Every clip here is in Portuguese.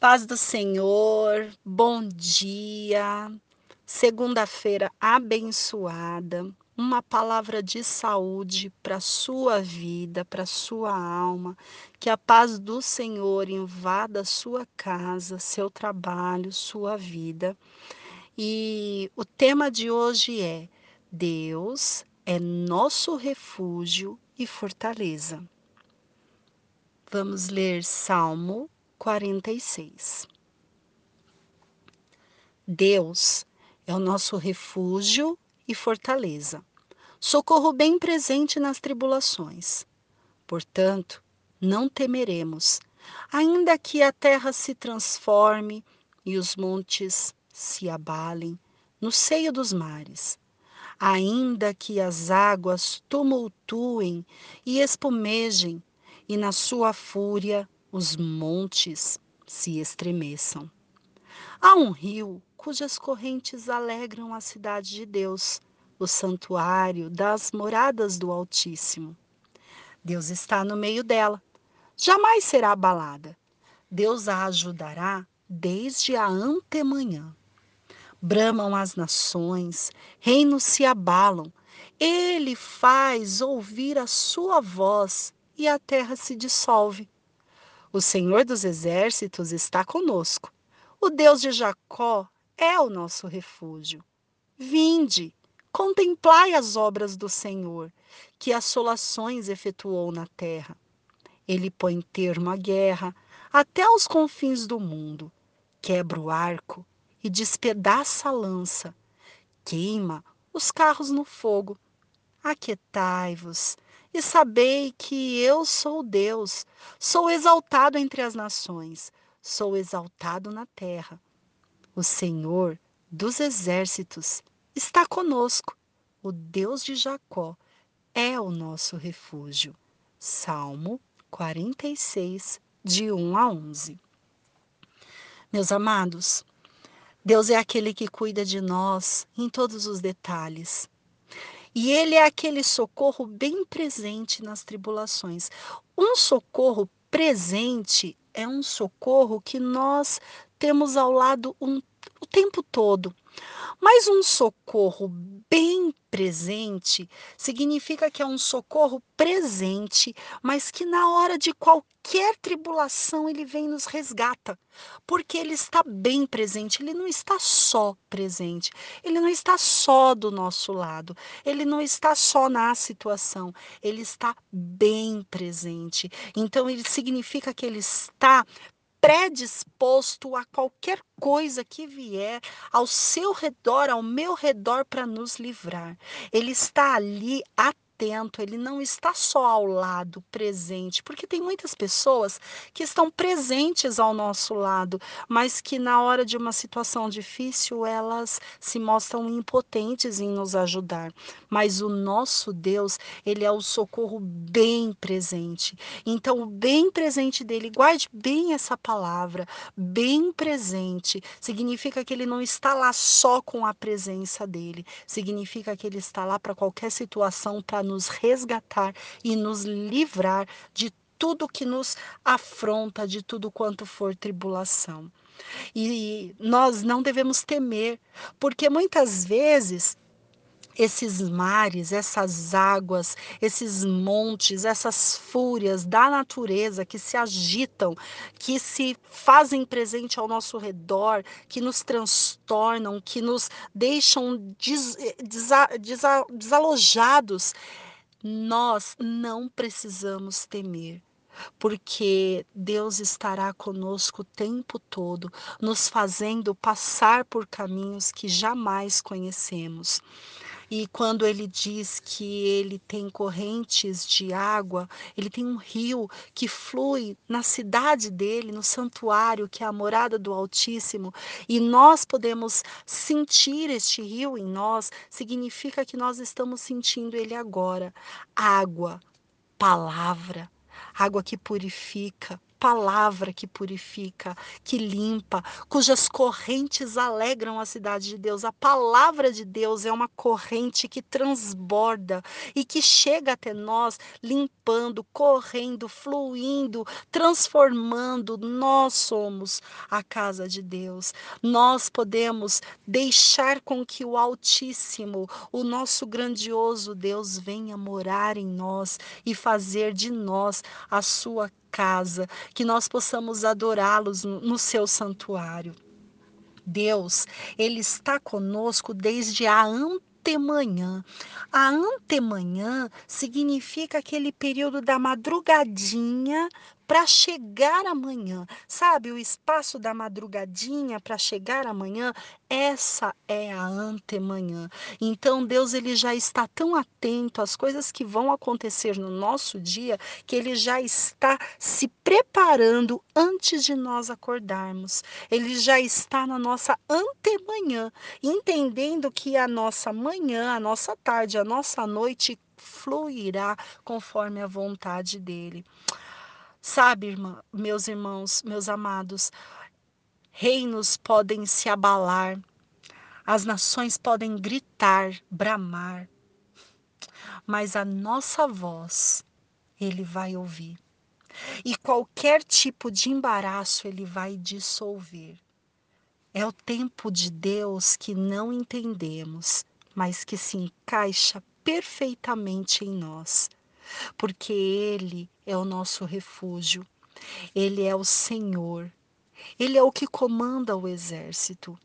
Paz do Senhor, bom dia. Segunda-feira abençoada. Uma palavra de saúde para sua vida, para sua alma. Que a paz do Senhor invada sua casa, seu trabalho, sua vida. E o tema de hoje é: Deus é nosso refúgio e fortaleza. Vamos ler Salmo 46. Deus é o nosso refúgio e fortaleza, socorro bem presente nas tribulações. Portanto, não temeremos, ainda que a terra se transforme e os montes se abalem no seio dos mares, ainda que as águas tumultuem e espumejem, e na sua fúria os montes se estremeçam. Há um rio cujas correntes alegram a cidade de Deus, o santuário das moradas do Altíssimo. Deus está no meio dela, jamais será abalada. Deus a ajudará desde a antemanhã. Bramam as nações, reinos se abalam. Ele faz ouvir a sua voz e a terra se dissolve. O Senhor dos Exércitos está conosco. O Deus de Jacó é o nosso refúgio. Vinde, contemplai as obras do Senhor, que assolações efetuou na terra. Ele põe termo à guerra até os confins do mundo, quebra o arco e despedaça a lança, queima os carros no fogo. Aquietai-vos e sabei que eu sou Deus, sou exaltado entre as nações, sou exaltado na terra. O Senhor dos exércitos está conosco, o Deus de Jacó é o nosso refúgio. Salmo 46, de 1 a 11. Meus amados, Deus é aquele que cuida de nós em todos os detalhes. E ele é aquele socorro bem presente nas tribulações. Um socorro presente é um socorro que nós temos ao lado um, o tempo todo. Mas um socorro bem presente significa que é um socorro presente, mas que na hora de qualquer tribulação ele vem e nos resgata, porque ele está bem presente, ele não está só presente, ele não está só do nosso lado, ele não está só na situação, ele está bem presente. Então ele significa que ele está predisposto a qualquer coisa que vier ao seu redor, ao meu redor, para nos livrar. Ele está ali atento atento, ele não está só ao lado, presente, porque tem muitas pessoas que estão presentes ao nosso lado, mas que na hora de uma situação difícil elas se mostram impotentes em nos ajudar. Mas o nosso Deus, ele é o socorro bem presente. Então, o bem presente dele, guarde bem essa palavra, bem presente, significa que ele não está lá só com a presença dele, significa que ele está lá para qualquer situação para nos resgatar e nos livrar de tudo que nos afronta, de tudo quanto for tribulação. E nós não devemos temer, porque muitas vezes esses mares, essas águas, esses montes, essas fúrias da natureza que se agitam, que se fazem presente ao nosso redor, que nos transtornam, que nos deixam des, des, des, desalojados, nós não precisamos temer, porque Deus estará conosco o tempo todo, nos fazendo passar por caminhos que jamais conhecemos. E quando ele diz que ele tem correntes de água, ele tem um rio que flui na cidade dele, no santuário, que é a morada do Altíssimo, e nós podemos sentir este rio em nós, significa que nós estamos sentindo ele agora. Água, palavra, água que purifica, palavra que purifica, que limpa, cujas correntes alegram a cidade de Deus. A palavra de Deus é uma corrente que transborda e que chega até nós, limpando, correndo, fluindo, transformando. Nós somos a casa de Deus. Nós podemos deixar com que o Altíssimo, o nosso grandioso Deus, venha morar em nós e fazer de nós a sua casa, que nós possamos adorá-los no seu santuário. Deus, ele está conosco desde a antemanhã. A antemanhã significa aquele período da madrugadinha para chegar amanhã, sabe? O espaço da madrugadinha para chegar amanhã, essa é a antemanhã. Então Deus ele já está tão atento às coisas que vão acontecer no nosso dia, que ele já está se preparando antes de nós acordarmos. Ele já está na nossa antemanhã, entendendo que a nossa manhã, a nossa tarde, a nossa noite fluirá conforme a vontade dele. Sabe, irmã, meus irmãos, meus amados, reinos podem se abalar, as nações podem gritar, bramar, mas a nossa voz ele vai ouvir. E qualquer tipo de embaraço ele vai dissolver. É o tempo de Deus que não entendemos, mas que se encaixa perfeitamente em nós porque Ele é o nosso refúgio, Ele é o Senhor, Ele é o que comanda o exército.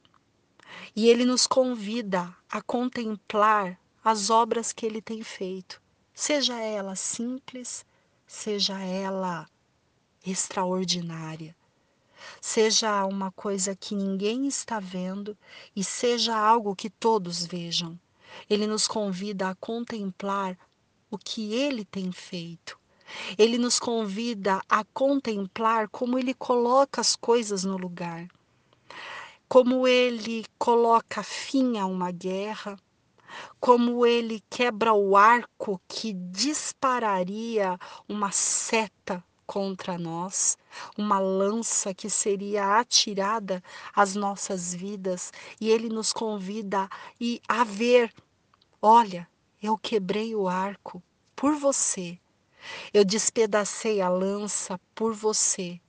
E Ele nos convida a contemplar as obras que Ele tem feito, seja ela simples, seja ela extraordinária, seja uma coisa que ninguém está vendo e seja algo que todos vejam. Ele nos convida a contemplar o que ele tem feito. Ele nos convida a contemplar como ele coloca as coisas no lugar, como ele coloca fim a uma guerra, como ele quebra o arco que dispararia uma seta contra nós, uma lança que seria atirada às nossas vidas, e ele nos convida a ver, olha, eu quebrei o arco por você. Eu despedacei a lança por você.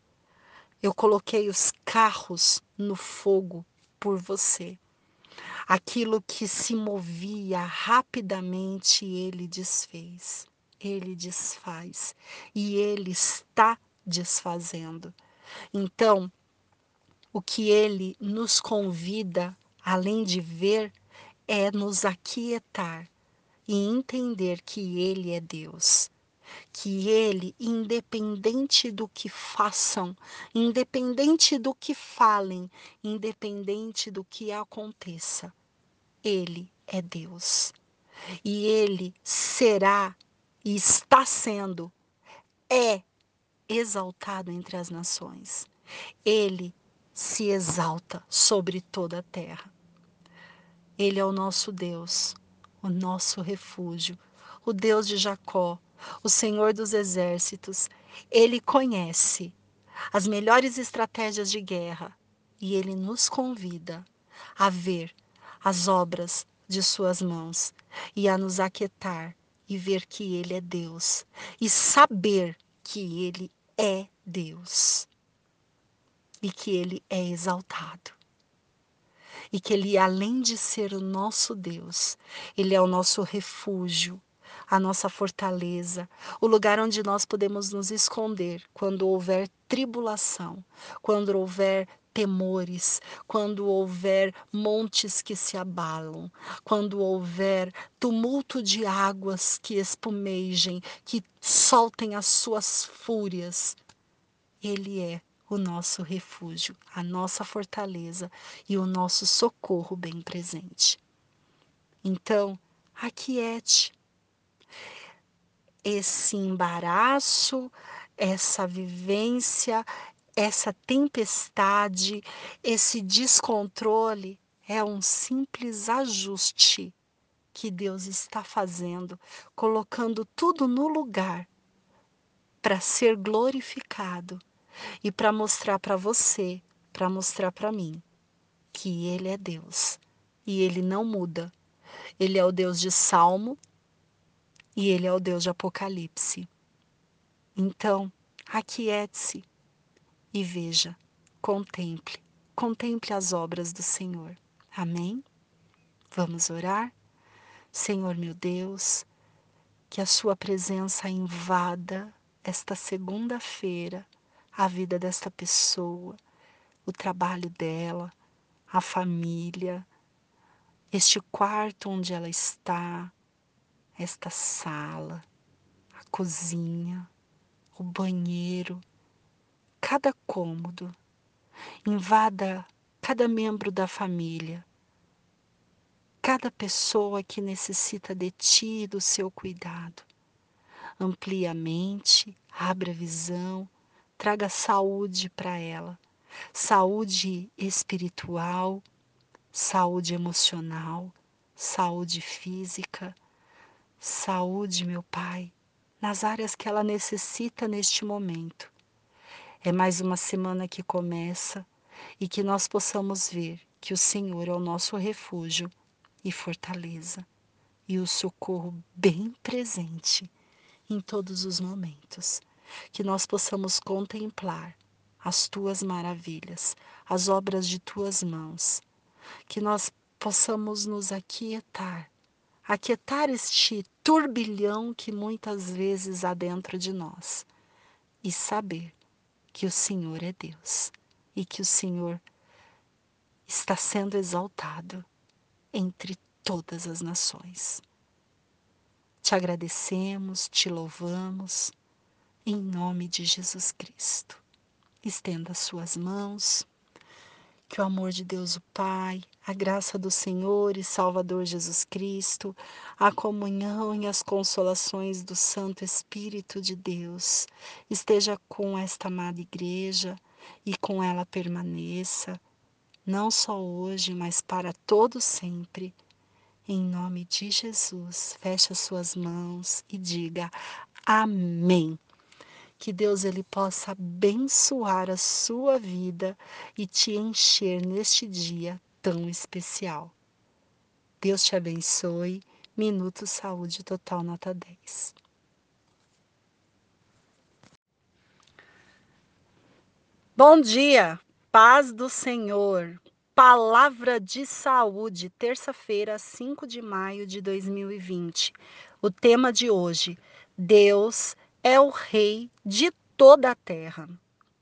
Eu coloquei os carros no fogo por você. Aquilo que se movia rapidamente, ele desfez. Ele desfaz. E ele está desfazendo. Então, o que ele nos convida, além de ver, é nos aquietar e entender que Ele é Deus. Que Ele, independente do que façam, independente do que falem, independente do que aconteça, Ele é Deus. E Ele será e está sendo, é exaltado entre as nações. Ele se exalta sobre toda a terra. Ele é o nosso Deus, o nosso refúgio, o Deus de Jacó, o Senhor dos exércitos. Ele conhece as melhores estratégias de guerra e ele nos convida a ver as obras de suas mãos e a nos aquietar e ver que ele é Deus e saber que ele é Deus e que ele é exaltado e que Ele, além de ser o nosso Deus, Ele é o nosso refúgio, a nossa fortaleza, o lugar onde nós podemos nos esconder quando houver tribulação, quando houver temores, quando houver montes que se abalam, quando houver tumulto de águas que espumejem, que soltem as suas fúrias. Ele é o nosso refúgio, a nossa fortaleza e o nosso socorro bem presente. Então, aquiete esse embaraço, essa vivência, essa tempestade, esse descontrole é um simples ajuste que Deus está fazendo, colocando tudo no lugar para ser glorificado e para mostrar para você, para mostrar para mim que Ele é Deus e Ele não muda. Ele é o Deus de Salmo e Ele é o Deus de Apocalipse. Então, aquiete-se e veja, contemple, contemple as obras do Senhor. Amém? Vamos orar? Senhor meu Deus, que a Sua presença invada esta segunda-feira a vida desta pessoa, o trabalho dela, a família, este quarto onde ela está, esta sala, a cozinha, o banheiro, cada cômodo. Invada cada membro da família, cada pessoa que necessita de ti e do seu cuidado. Amplie a mente, abra a visão, traga saúde para ela saúde espiritual, saúde emocional, saúde física, saúde, meu Pai, nas áreas que ela necessita neste momento. É mais uma semana que começa e que nós possamos ver que o Senhor é o nosso refúgio e fortaleza e o socorro bem presente em todos os momentos. Que nós possamos contemplar as tuas maravilhas, as obras de tuas mãos. Que nós possamos nos aquietar, aquietar este turbilhão que muitas vezes há dentro de nós e saber que o Senhor é Deus e que o Senhor está sendo exaltado entre todas as nações. Te agradecemos, te louvamos, em nome de Jesus Cristo estenda suas mãos. Que o amor de Deus, o Pai, a graça do Senhor e Salvador Jesus Cristo, a comunhão e as consolações do Santo Espírito de Deus esteja com esta amada igreja e com ela permaneça, não só hoje, mas para todo sempre. Em nome de Jesus, feche as suas mãos e diga amém que Deus ele possa abençoar a sua vida e te encher neste dia tão especial. Deus te abençoe. Minuto Saúde Total Nota 10. Bom dia, paz do Senhor. Palavra de saúde, terça-feira, 5 de maio de 2020. O tema de hoje: Deus é o Rei de toda a terra.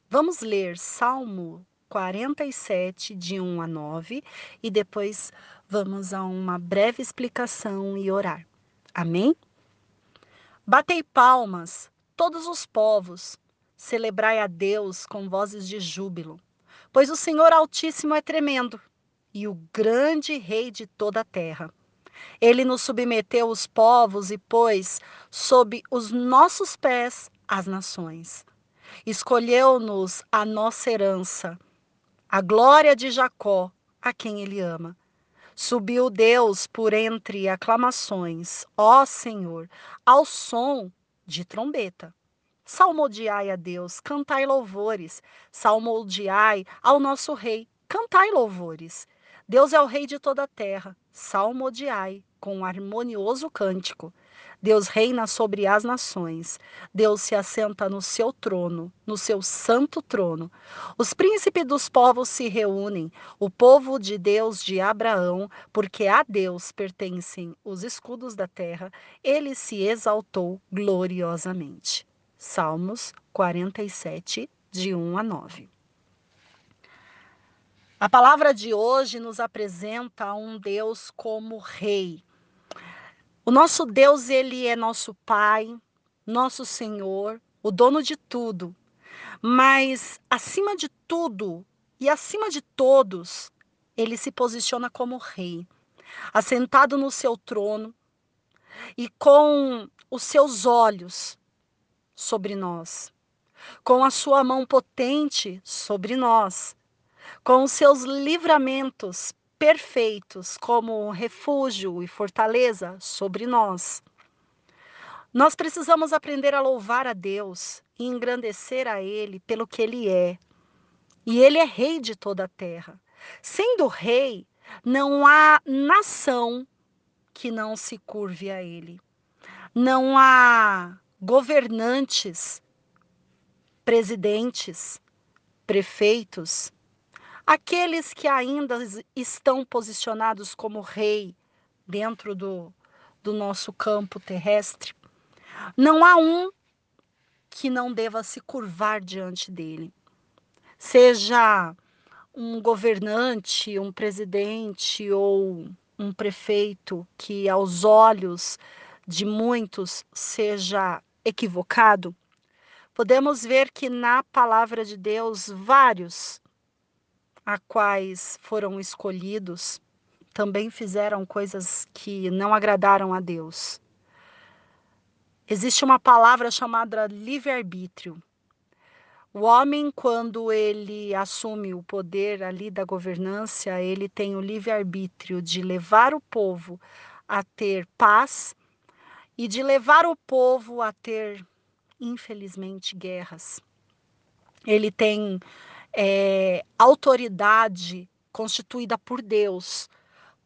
Vamos ler Salmo 47, de 1 a 9, e depois vamos a uma breve explicação e orar. Amém? Batei palmas, todos os povos, celebrai a Deus com vozes de júbilo, pois o Senhor Altíssimo é tremendo e o grande Rei de toda a terra. Ele nos submeteu os povos e pôs sob os nossos pés as nações. Escolheu-nos a nossa herança, a glória de Jacó, a quem ele ama. Subiu Deus por entre aclamações, ó Senhor, ao som de trombeta. Salmodiai a Deus, cantai louvores. Salmodiai ao nosso Rei, cantai louvores. Deus é o Rei de toda a terra salmodiai com um harmonioso cântico. Deus reina sobre as nações. Deus se assenta no seu trono, no seu santo trono. Os príncipes dos povos se reúnem, o povo de Deus de Abraão, porque a Deus pertencem os escudos da terra. Ele se exaltou gloriosamente. Salmos 47, de 1 a 9. A palavra de hoje nos apresenta um Deus como rei. O nosso Deus, ele é nosso Pai, nosso Senhor, o dono de tudo. Mas acima de tudo e acima de todos, ele se posiciona como rei, assentado no seu trono e com os seus olhos sobre nós, com a sua mão potente sobre nós com os seus livramentos perfeitos como refúgio e fortaleza sobre nós. Nós precisamos aprender a louvar a Deus e engrandecer a Ele pelo que Ele é. E Ele é Rei de toda a terra. Sendo Rei, não há nação que não se curve a Ele. Não há governantes, presidentes, prefeitos, aqueles que ainda estão posicionados como rei dentro do, do nosso campo terrestre, não há um que não deva se curvar diante dele. Seja um governante, um presidente ou um prefeito que, aos olhos de muitos, seja equivocado, podemos ver que na palavra de Deus, vários a quais foram escolhidos também fizeram coisas que não agradaram a Deus. Existe uma palavra chamada livre-arbítrio. O homem, quando ele assume o poder ali da governância, ele tem o livre-arbítrio de levar o povo a ter paz e de levar o povo a ter, infelizmente, guerras. Ele tem é, autoridade constituída por Deus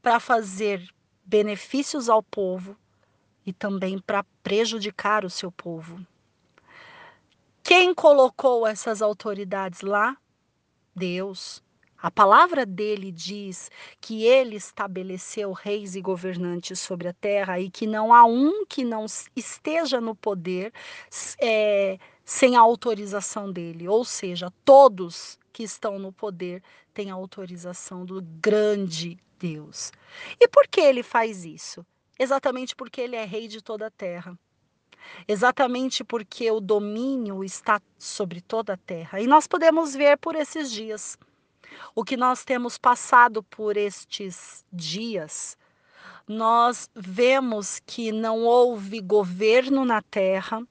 para fazer benefícios ao povo e também para prejudicar o seu povo. Quem colocou essas autoridades lá? Deus. A palavra dele diz que ele estabeleceu reis e governantes sobre a terra e que não há um que não esteja no poder é, sem a autorização dele. Ou seja, todos que estão no poder têm a autorização do grande Deus. E por que ele faz isso? Exatamente porque ele é rei de toda a terra. Exatamente porque o domínio está sobre toda a terra. E nós podemos ver por esses dias. O que nós temos passado por estes dias, nós vemos que não houve governo na terra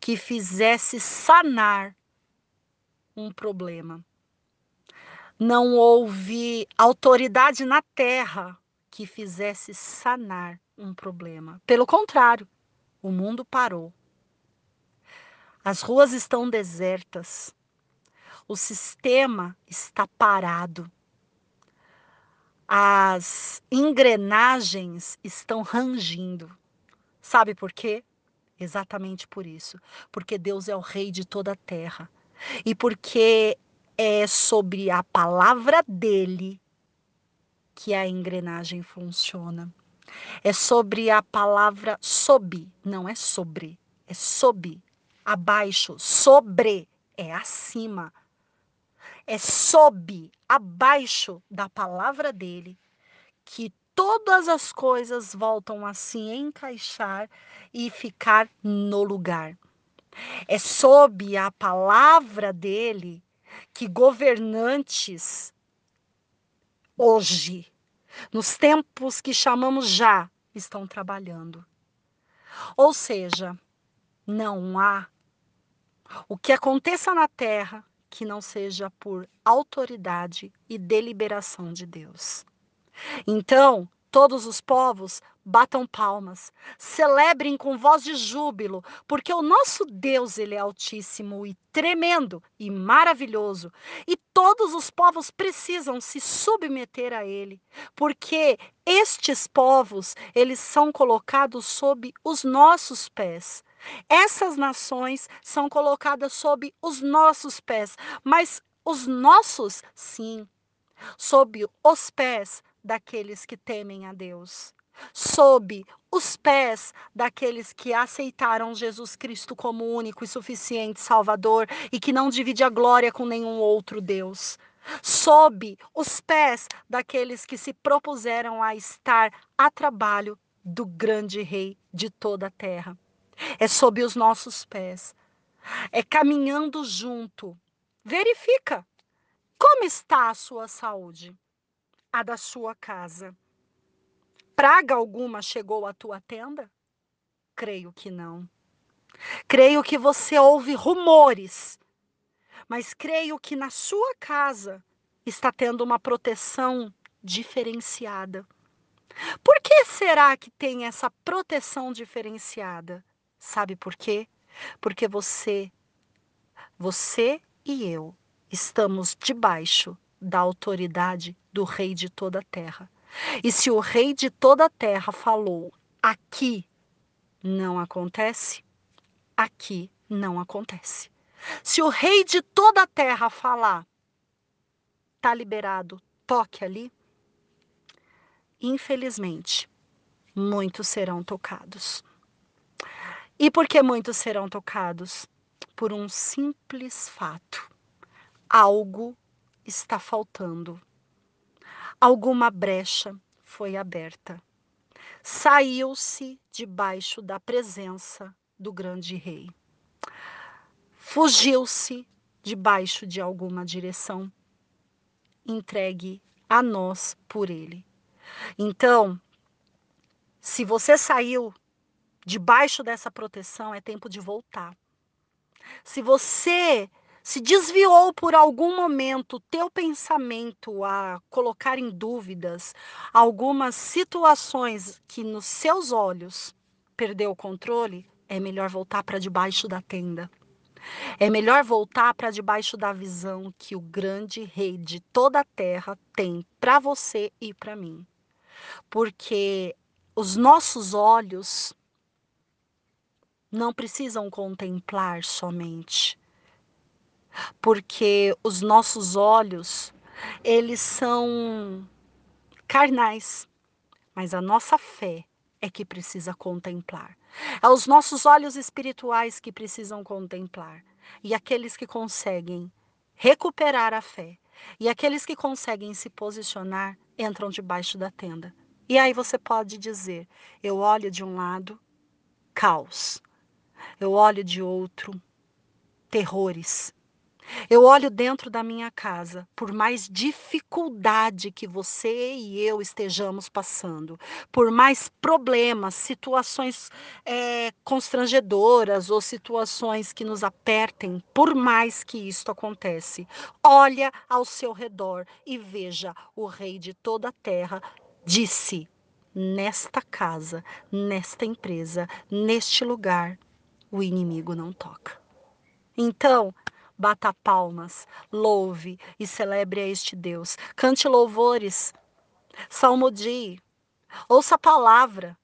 que fizesse sanar um problema não houve autoridade na terra que fizesse sanar um problema. Pelo contrário, o mundo parou. As ruas estão desertas. O sistema está parado. As engrenagens estão rangindo. Sabe por quê? Exatamente por isso. Porque Deus é o rei de toda a terra. E porque é sobre a palavra dele que a engrenagem funciona. É sobre a palavra sob, não é sobre, é sob, abaixo, sobre é acima. É sob, abaixo da palavra dele que todas as coisas voltam a se encaixar e ficar no lugar. É sob a palavra dele que governantes hoje, nos tempos que chamamos já, estão trabalhando. Ou seja, não há o que aconteça na terra que não seja por autoridade e deliberação de Deus. Então, todos os povos batam palmas, celebrem com voz de júbilo, porque o nosso Deus, ele é altíssimo e tremendo e maravilhoso, e todos os povos precisam se submeter a ele, porque estes povos, eles são colocados sob os nossos pés. Essas nações são colocadas sob os nossos pés, mas os nossos, sim, sob os pés daqueles que temem a Deus sob os pés daqueles que aceitaram Jesus Cristo como único e suficiente Salvador e que não divide a glória com nenhum outro Deus. Sob os pés daqueles que se propuseram a estar a trabalho do grande Rei de toda a terra. É sob os nossos pés. É caminhando junto. Verifica como está a sua saúde, a da sua casa praga alguma chegou à tua tenda? Creio que não. Creio que você ouve rumores, mas creio que na sua casa está tendo uma proteção diferenciada. Por que será que tem essa proteção diferenciada? Sabe por quê? Porque você, você e eu estamos debaixo da autoridade do Rei de toda a terra. E se o Rei de toda a terra falou aqui não acontece, aqui não acontece. Se o Rei de toda a terra falar tá liberado, toque ali, infelizmente, muitos serão tocados. E por que muitos serão tocados? Por um simples fato. Algo está faltando. Alguma brecha foi aberta. Saiu-se debaixo da presença do grande rei. Fugiu-se debaixo de alguma direção entregue a nós por ele. Então, se você saiu debaixo dessa proteção, é tempo de voltar. Se você se desviou por algum momento teu pensamento a colocar em dúvidas algumas situações que nos seus olhos perdeu o controle, é melhor voltar para debaixo da tenda. É melhor voltar para debaixo da visão que o grande rei de toda a terra tem para você e para mim. Porque os nossos olhos não precisam contemplar somente porque os nossos olhos, eles são carnais, mas a nossa fé é que precisa contemplar. É os nossos olhos espirituais que precisam contemplar. E aqueles que conseguem recuperar a fé, e aqueles que conseguem se posicionar, entram debaixo da tenda. E aí você pode dizer: eu olho de um lado, caos. Eu olho de outro, terrores. Eu olho dentro da minha casa, por mais dificuldade que você e eu estejamos passando, por mais problemas, situações é, constrangedoras ou situações que nos apertem, por mais que isto acontece, olha ao seu redor e veja o Rei de toda a terra disse: nesta casa, nesta empresa, neste lugar, o inimigo não toca. Então, Bata palmas, louve e celebre a este Deus. Cante louvores, salmodie, ouça a palavra,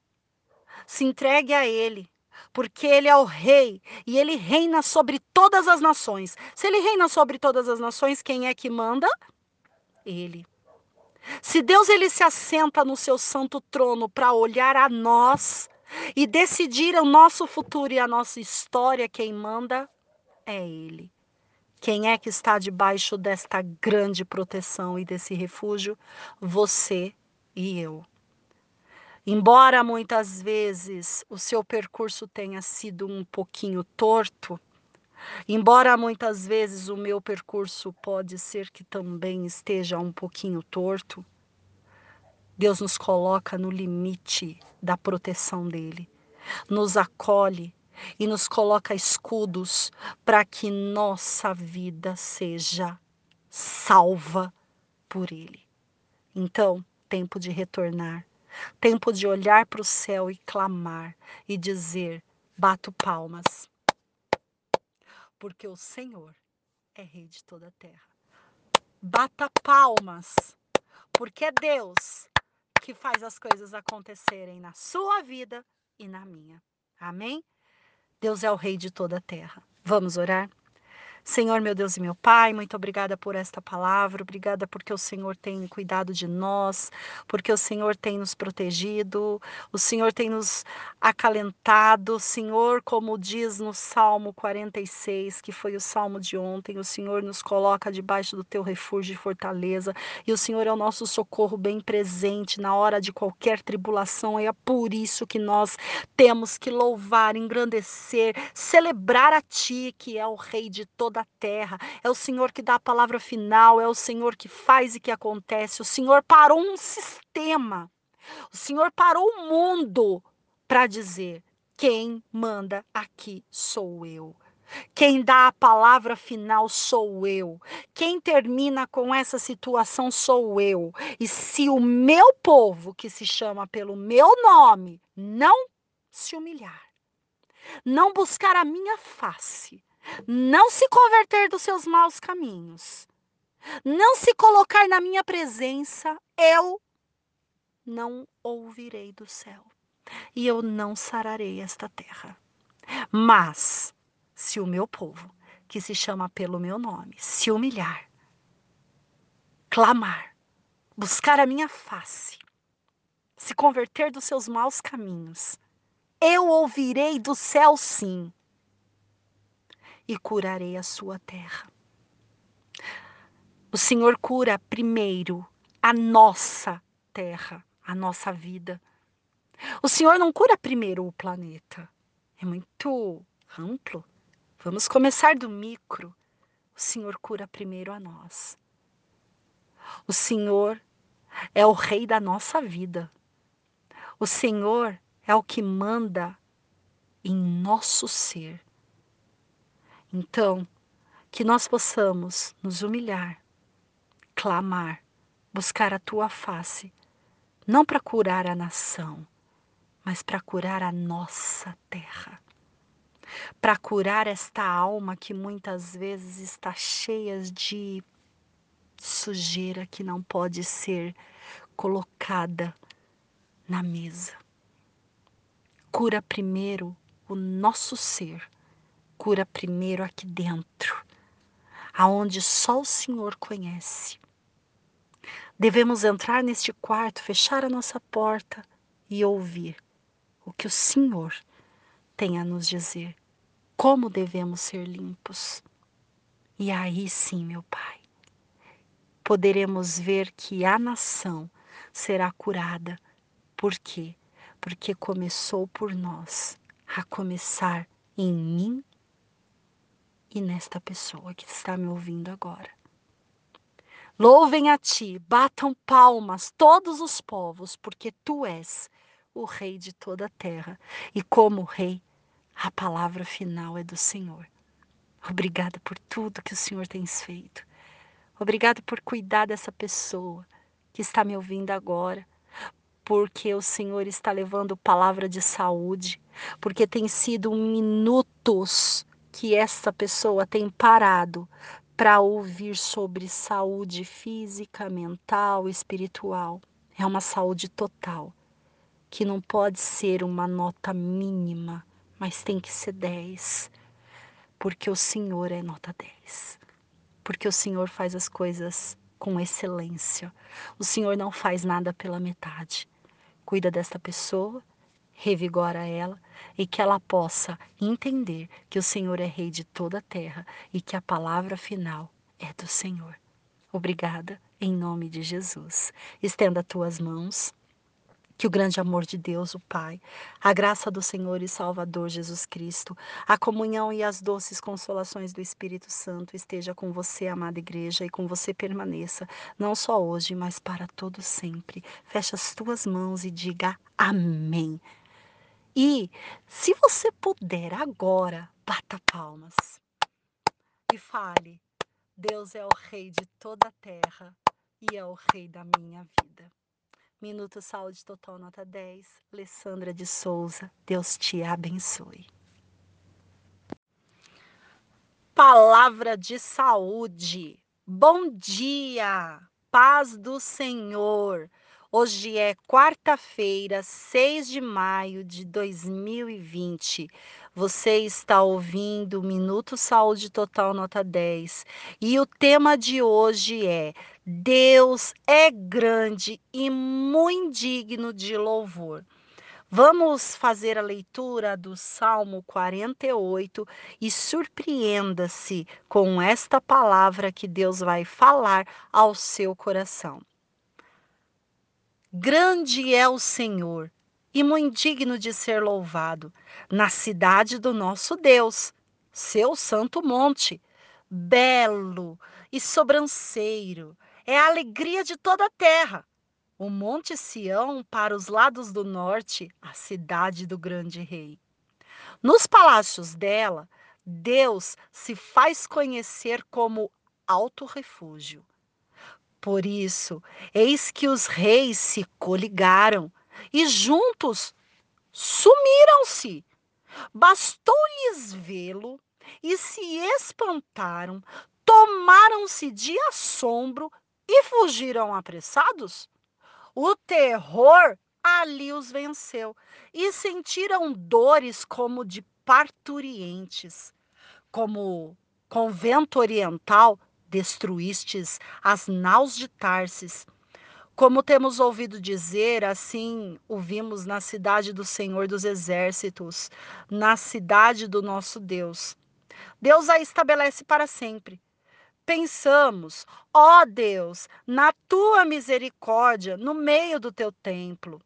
se entregue a Ele, porque Ele é o Rei e Ele reina sobre todas as nações. Se Ele reina sobre todas as nações, quem é que manda? Ele. Se Deus ele se assenta no seu santo trono para olhar a nós e decidir o nosso futuro e a nossa história, quem manda é Ele. Quem é que está debaixo desta grande proteção e desse refúgio? Você e eu. Embora muitas vezes o seu percurso tenha sido um pouquinho torto, embora muitas vezes o meu percurso pode ser que também esteja um pouquinho torto, Deus nos coloca no limite da proteção dele, nos acolhe e nos coloca escudos para que nossa vida seja salva por Ele. Então, tempo de retornar, tempo de olhar para o céu e clamar e dizer: bato palmas, porque o Senhor é Rei de toda a terra. Bata palmas, porque é Deus que faz as coisas acontecerem na sua vida e na minha. Amém? Deus é o Rei de toda a terra. Vamos orar? Senhor, meu Deus e meu Pai, muito obrigada por esta palavra, obrigada porque o Senhor tem cuidado de nós, porque o Senhor tem nos protegido, o Senhor tem nos acalentado, Senhor, como diz no Salmo 46, que foi o salmo de ontem, o Senhor nos coloca debaixo do teu refúgio e fortaleza, e o Senhor é o nosso socorro bem presente na hora de qualquer tribulação, é por isso que nós temos que louvar, engrandecer, celebrar a Ti, que é o Rei de toda toda a terra. É o Senhor que dá a palavra final, é o Senhor que faz e que acontece. O Senhor parou um sistema. O Senhor parou o mundo para dizer: quem manda aqui sou eu. Quem dá a palavra final sou eu. Quem termina com essa situação sou eu. E se o meu povo, que se chama pelo meu nome, não se humilhar, não buscar a minha face, não se converter dos seus maus caminhos, não se colocar na minha presença, eu não ouvirei do céu e eu não sararei esta terra. Mas, se o meu povo, que se chama pelo meu nome, se humilhar, clamar, buscar a minha face, se converter dos seus maus caminhos, eu ouvirei do céu sim e curarei a sua terra. O Senhor cura primeiro a nossa terra, a nossa vida. O Senhor não cura primeiro o planeta. É muito amplo. Vamos começar do micro. O Senhor cura primeiro a nós. O Senhor é o rei da nossa vida. O Senhor é o que manda em nosso ser. Então, que nós possamos nos humilhar, clamar, buscar a tua face, não para curar a nação, mas para curar a nossa terra. Para curar esta alma que muitas vezes está cheia de sujeira que não pode ser colocada na mesa. Cura primeiro o nosso ser, cura primeiro aqui dentro, aonde só o Senhor conhece. Devemos entrar neste quarto, fechar a nossa porta e ouvir o que o Senhor tem a nos dizer, como devemos ser limpos. E aí sim, meu Pai, poderemos ver que a nação será curada. Por quê? porque começou por nós, a começar em mim e nesta pessoa que está me ouvindo agora. Louvem a ti, batam palmas todos os povos, porque tu és o rei de toda a terra, e como rei, a palavra final é do Senhor. Obrigada por tudo que o Senhor tem feito. Obrigada por cuidar dessa pessoa que está me ouvindo agora porque o Senhor está levando palavra de saúde, porque tem sido minutos que essa pessoa tem parado para ouvir sobre saúde física, mental, espiritual. É uma saúde total, que não pode ser uma nota mínima, mas tem que ser 10, porque o Senhor é nota 10. Porque o Senhor faz as coisas com excelência. O Senhor não faz nada pela metade. Cuida desta pessoa, revigora ela e que ela possa entender que o Senhor é Rei de toda a terra e que a palavra final é do Senhor. Obrigada, em nome de Jesus. Estenda tuas mãos que o grande amor de Deus, o Pai, a graça do Senhor e Salvador Jesus Cristo, a comunhão e as doces consolações do Espírito Santo esteja com você, amada igreja, e com você permaneça, não só hoje, mas para todo sempre. Feche as tuas mãos e diga amém. E se você puder agora, bata palmas e fale: Deus é o rei de toda a terra e é o rei da minha vida. Minuto Saúde Total Nota 10, Alessandra de Souza, Deus te abençoe. Palavra de saúde. Bom dia, paz do Senhor. Hoje é quarta-feira, 6 de maio de 2020. Você está ouvindo Minuto Saúde Total Nota 10 e o tema de hoje é Deus é grande e muito digno de louvor. Vamos fazer a leitura do Salmo 48 e surpreenda-se com esta palavra que Deus vai falar ao seu coração. Grande é o Senhor e muito digno de ser louvado na cidade do nosso Deus, seu santo monte, belo e sobranceiro, é a alegria de toda a terra. O Monte Sião para os lados do norte, a cidade do grande rei. Nos palácios dela, Deus se faz conhecer como alto refúgio. Por isso, eis que os reis se coligaram e juntos sumiram-se. Bastou-lhes vê-lo e se espantaram, tomaram-se de assombro e fugiram apressados. O terror ali os venceu e sentiram dores como de parturientes. Como com vento oriental destruístes as naus de Tarsis. Como temos ouvido dizer, assim o vimos na cidade do Senhor dos Exércitos, na cidade do nosso Deus. Deus a estabelece para sempre. Pensamos, ó Deus, na tua misericórdia no meio do teu templo.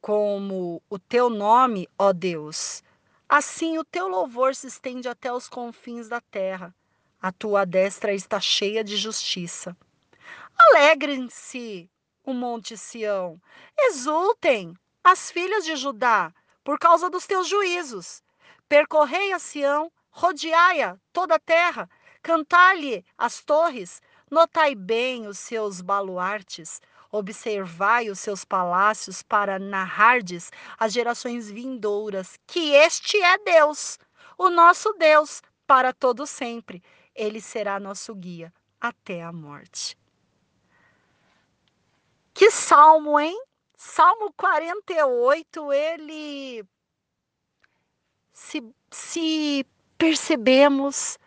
Como o teu nome, ó Deus, assim o teu louvor se estende até os confins da terra. A tua destra está cheia de justiça. Alegrem-se o monte Sião, exultem as filhas de Judá, por causa dos teus juízos. Percorrei a Sião, rodeai-a toda a terra, cantai-lhe as torres, notai bem os seus baluartes, observai os seus palácios para narrardes às gerações vindouras que este é Deus, o nosso Deus, para todo sempre ele será nosso guia até a morte. Que salmo, hein? Salmo 48, ele. Se, se percebemos,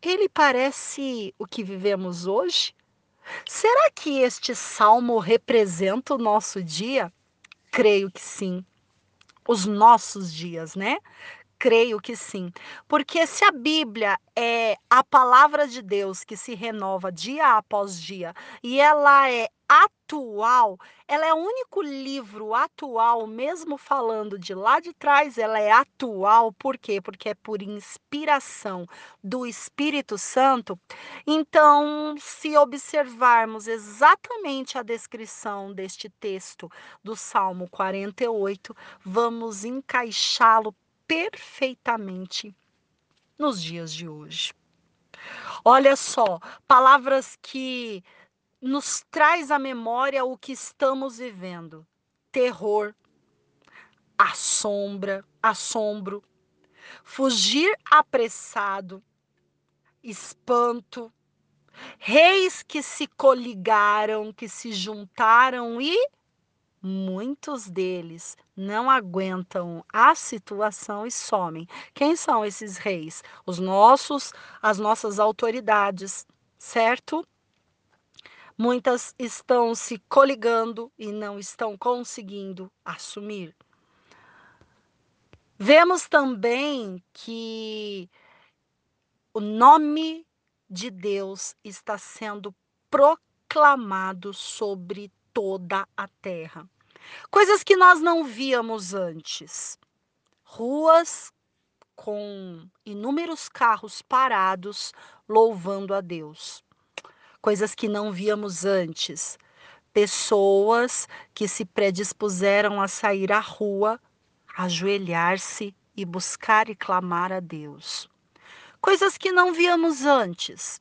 ele parece o que vivemos hoje? Será que este salmo representa o nosso dia? Creio que sim. Os nossos dias, né? Creio que sim. Porque se a Bíblia é a palavra de Deus que se renova dia após dia e ela é atual, ela é o único livro atual, mesmo falando de lá de trás, ela é atual, por quê? Porque é por inspiração do Espírito Santo. Então, se observarmos exatamente a descrição deste texto do Salmo 48, vamos encaixá-lo perfeitamente nos dias de hoje. Olha só, palavras que nos traz à memória o que estamos vivendo. Terror, assombra, assombro, fugir apressado, espanto, reis que se coligaram, que se juntaram e muitos deles não aguentam a situação e somem. Quem são esses reis? Os nossos, as nossas autoridades, certo? Muitas estão se coligando e não estão conseguindo assumir. Vemos também que o nome de Deus está sendo proclamado sobre toda a terra. Coisas que nós não víamos antes. Ruas com inúmeros carros parados louvando a Deus. Coisas que não víamos antes. Pessoas que se predispuseram a sair à rua, ajoelhar-se e buscar e clamar a Deus. Coisas que não víamos antes.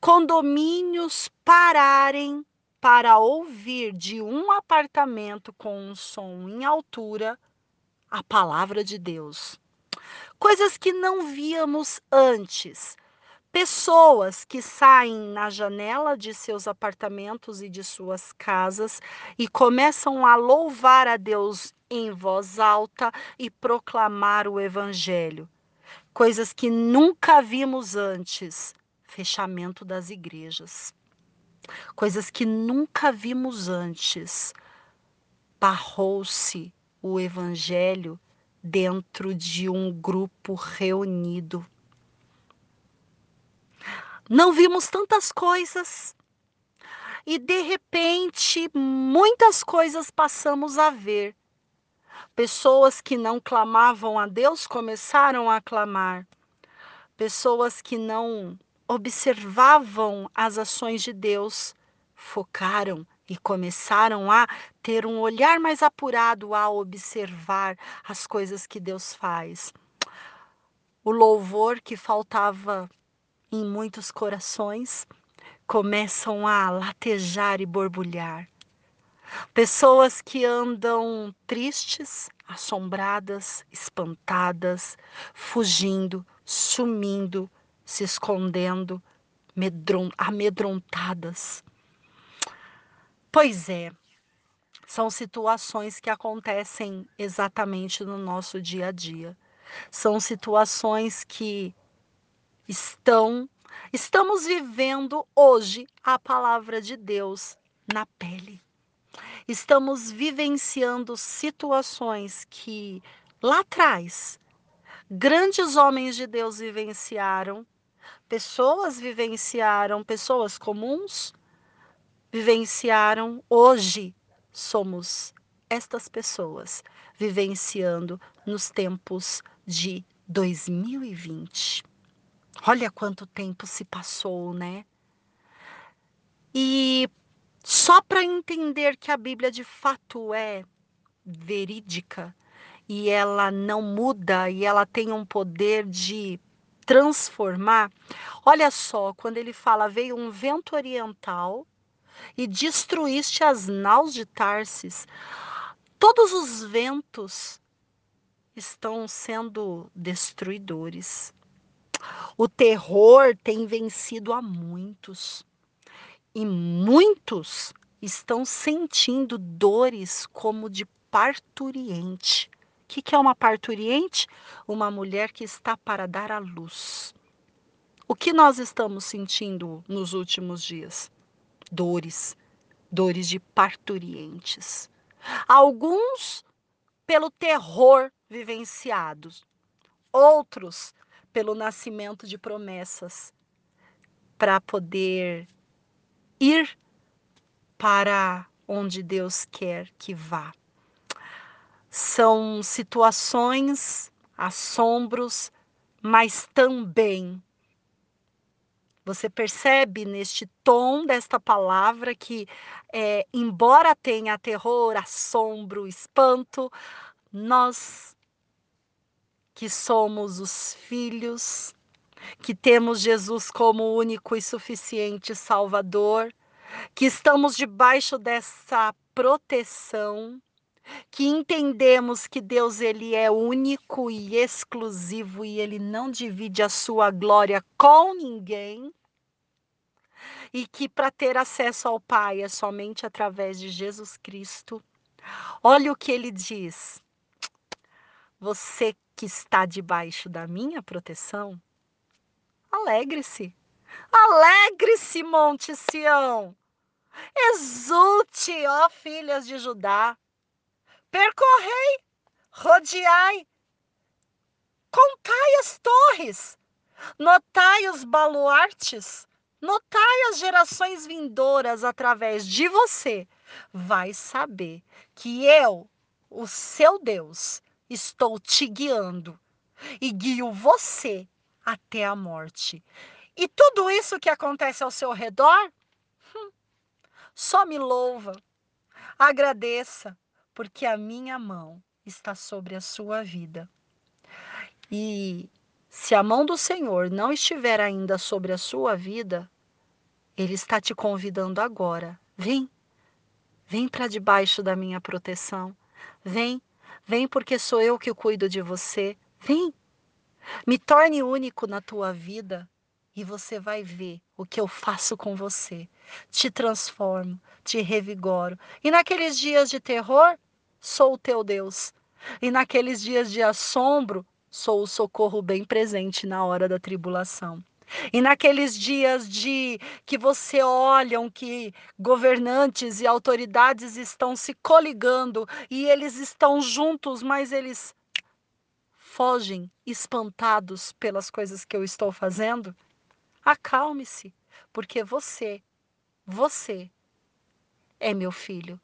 Condomínios pararem para ouvir de um apartamento com um som em altura a palavra de Deus. Coisas que não víamos antes. Pessoas que saem na janela de seus apartamentos e de suas casas e começam a louvar a Deus em voz alta e proclamar o Evangelho. Coisas que nunca vimos antes. Fechamento das igrejas coisas que nunca vimos antes. Barrou-se o Evangelho dentro de um grupo reunido. Não vimos tantas coisas. E de repente, muitas coisas passamos a ver. Pessoas que não clamavam a Deus começaram a clamar. Pessoas que não observavam as ações de Deus, focaram e começaram a ter um olhar mais apurado a observar as coisas que Deus faz. o louvor que faltava em muitos corações começam a latejar e borbulhar. Pessoas que andam tristes, assombradas, espantadas, fugindo, sumindo, se escondendo, amedrontadas. Pois é, são situações que acontecem exatamente no nosso dia a dia. São situações que estão estamos vivendo hoje a palavra de Deus na pele. Estamos vivenciando situações que lá atrás grandes homens de Deus vivenciaram, pessoas vivenciaram, pessoas comuns vivenciaram hoje somos estas pessoas vivenciando nos tempos de 2020. Olha quanto tempo se passou, né? E só para entender que a Bíblia de fato é verídica e ela não muda e ela tem um poder de transformar. Olha só, quando ele fala veio um vento oriental e destruíste as naus de Tarsis. Todos os ventos estão sendo destruidores. O terror tem vencido a muitos. E muitos estão sentindo dores como de parturiente. Que, que é uma parturiente? Uma mulher que está para dar à luz. O que nós estamos sentindo nos últimos dias? dores, dores de parturientes. Alguns pelo terror vivenciados, outros pelo nascimento de promessas para poder ir para onde Deus quer que vá. São situações, assombros, mas também você percebe neste tom desta palavra que, é, embora tenha terror, assombro, espanto, nós que somos os filhos, que temos Jesus como único e suficiente Salvador, que estamos debaixo dessa proteção, que entendemos que Deus ele é único e exclusivo e ele não divide a sua glória com ninguém e que para ter acesso ao Pai é somente através de Jesus Cristo. Olha o que ele diz. Você que está debaixo da minha proteção, alegre-se. Alegre-se, Monte Sião. Exulte, ó filhas de Judá. Percorrei, rodeai, contai as torres, notai os baluartes, Notai as gerações vindouras através de você, vai saber que eu, o seu Deus, estou te guiando e guio você até a morte. E tudo isso que acontece ao seu redor, hum, só me louva, agradeça, porque a minha mão está sobre a sua vida. E se a mão do Senhor não estiver ainda sobre a sua vida, Ele está te convidando agora. Vem, vem para debaixo da minha proteção. Vem, vem porque sou eu que cuido de você. Vem, me torne único na tua vida e você vai ver o que eu faço com você. Te transformo, te revigoro. E naqueles dias de terror, sou o teu Deus. E naqueles dias de assombro, sou o socorro bem presente na hora da tribulação. E naqueles dias de que você olham que governantes e autoridades estão se coligando e eles estão juntos, mas eles fogem espantados pelas coisas que eu estou fazendo, acalme-se, porque você, você é meu filho.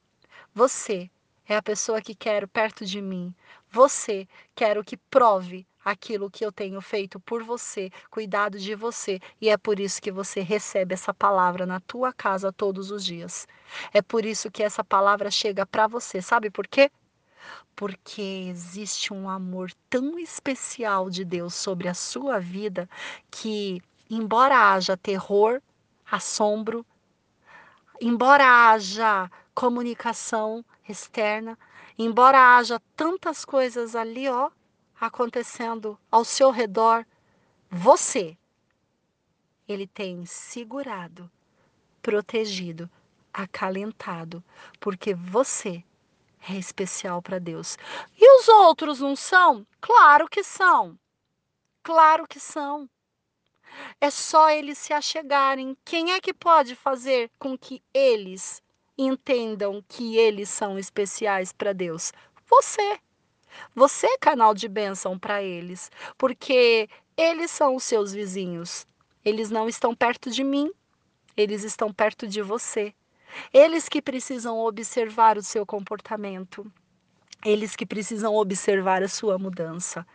Você é a pessoa que quero perto de mim. Você quero que prove aquilo que eu tenho feito por você, cuidado de você, e é por isso que você recebe essa palavra na tua casa todos os dias. É por isso que essa palavra chega para você. Sabe por quê? porque existe um amor tão especial de Deus sobre a sua vida que, embora haja terror, assombro, embora haja comunicação externa, embora haja tantas coisas ali, ó, acontecendo ao seu redor, você, ele tem segurado, protegido, acalentado, porque você é especial para Deus. E os outros não são? Claro que são. Claro que são. É só eles se achegarem. Quem é que pode fazer com que eles entendam que eles são especiais para Deus? Você. Você é canal de bênção para eles, porque eles são os seus vizinhos. Eles não estão perto de mim, eles estão perto de você. Eles que precisam observar o seu comportamento. Eles que precisam observar a sua mudança.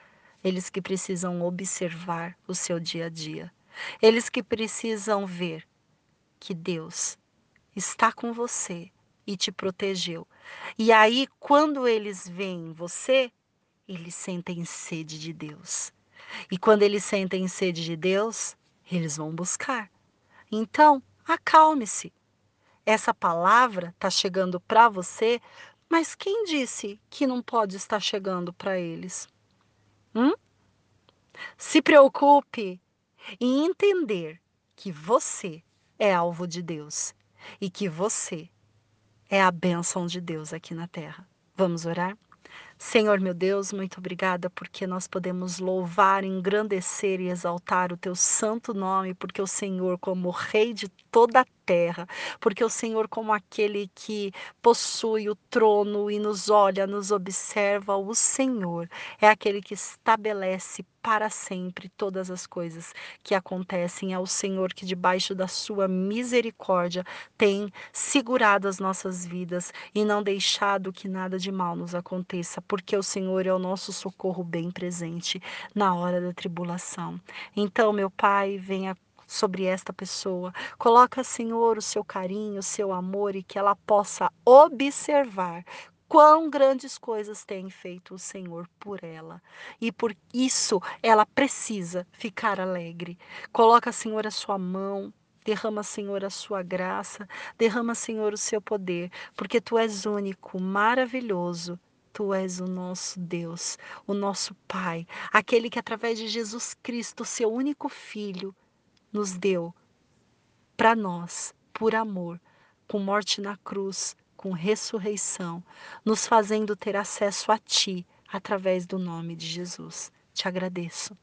Eles que precisam observar o seu dia a dia. Eles que precisam ver que Deus está com você e te protegeu. E aí, quando eles veem você, eles sentem sede de Deus. E quando eles sentem sede de Deus, eles vão buscar. Então, acalme-se. Essa palavra está chegando para você, mas quem disse que não pode estar chegando para eles? Hum? Se preocupe em entender que você é alvo de Deus e que você é a bênção de Deus aqui na terra. Vamos orar? Senhor meu Deus, muito obrigada porque nós podemos louvar, engrandecer e exaltar o teu santo nome, porque o Senhor, como Rei de toda a terra, porque o Senhor, como aquele que possui o trono e nos olha, nos observa, o Senhor é aquele que estabelece para sempre todas as coisas que acontecem. É o Senhor que, debaixo da sua misericórdia, tem segurado as nossas vidas e não deixado que nada de mal nos aconteça, porque o Senhor é o nosso socorro bem presente na hora da tribulação. Então, meu Pai, venha sobre esta pessoa. Coloca, Senhor, o seu carinho, o seu amor e que ela possa observar quão grandes coisas tem feito o Senhor por ela. E por isso ela precisa ficar alegre. Coloca, Senhor, a sua mão, Derrama, Senhor, a sua graça, derrama, Senhor, o seu poder, porque tu és único, maravilhoso. Tu és o nosso Deus, o nosso Pai, aquele que através de Jesus Cristo, seu único filho, nos deu para nós, por amor, com morte na cruz, com ressurreição, nos fazendo ter acesso a Ti através do nome de Jesus. Te agradeço.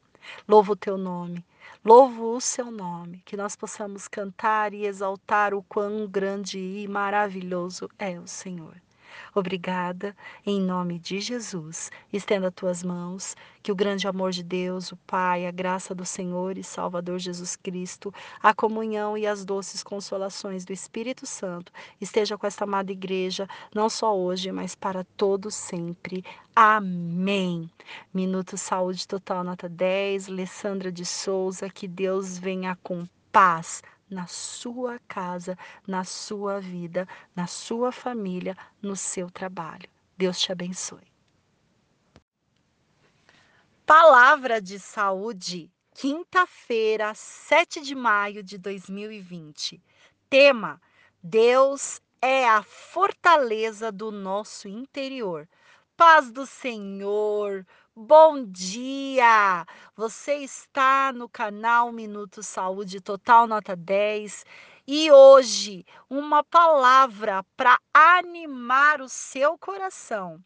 Louvo o Teu nome. Louvo o seu nome, que nós possamos cantar e exaltar o quão grande e maravilhoso é o Senhor. Obrigada, em nome de Jesus. Estenda tuas mãos, que o grande amor de Deus, o Pai, a graça do Senhor e Salvador Jesus Cristo, a comunhão e as doces consolações do Espírito Santo esteja com esta amada igreja, não só hoje, mas para todo sempre. Amém. Minuto Saúde Total, nota 10. Alessandra de Souza, que Deus venha com paz na sua casa, na sua vida, na sua família, no seu trabalho. Deus te abençoe. Palavra de saúde, quinta-feira, 7 de maio de 2020. Tema: Deus é a fortaleza do nosso interior. Paz do Senhor, Bom dia! Você está no canal Minuto Saúde Total Nota 10 e hoje uma palavra para animar o seu coração.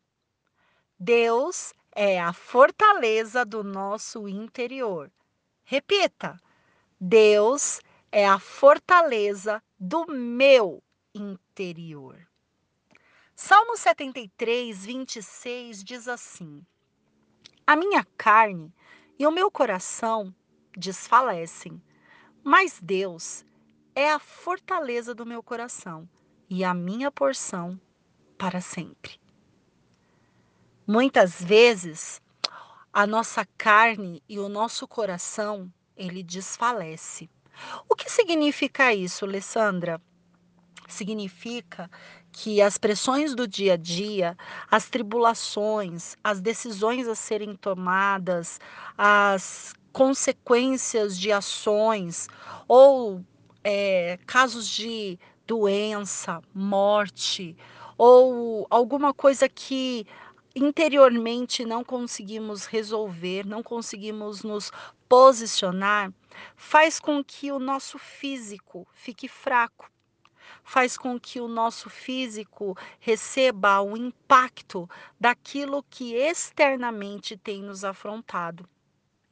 Deus é a fortaleza do nosso interior. Repita: Deus é a fortaleza do meu interior. Salmo 73, 26 diz assim. A minha carne e o meu coração desfalecem, mas Deus é a fortaleza do meu coração e a minha porção para sempre. Muitas vezes a nossa carne e o nosso coração ele desfalece. O que significa isso, Alessandra? significa que as pressões do dia a dia, as tribulações, as decisões a serem tomadas, as consequências de ações ou é, casos de doença, morte ou alguma coisa que interiormente não conseguimos resolver, não conseguimos nos posicionar, faz com que o nosso físico fique fraco, faz com que o nosso físico receba o impacto daquilo que externamente tem nos afrontado.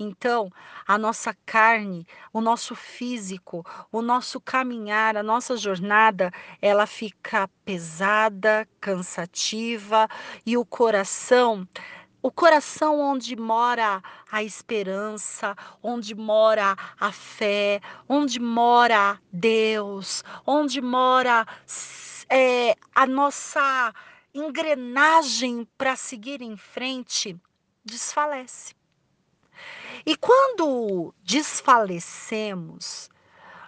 Então, a nossa carne, o nosso físico, o nosso caminhar, a nossa jornada, ela fica pesada, cansativa e o coração o coração onde mora a esperança, onde mora a fé, onde mora Deus, onde mora é, a nossa engrenagem para seguir em frente, desfalece. E quando desfalecemos,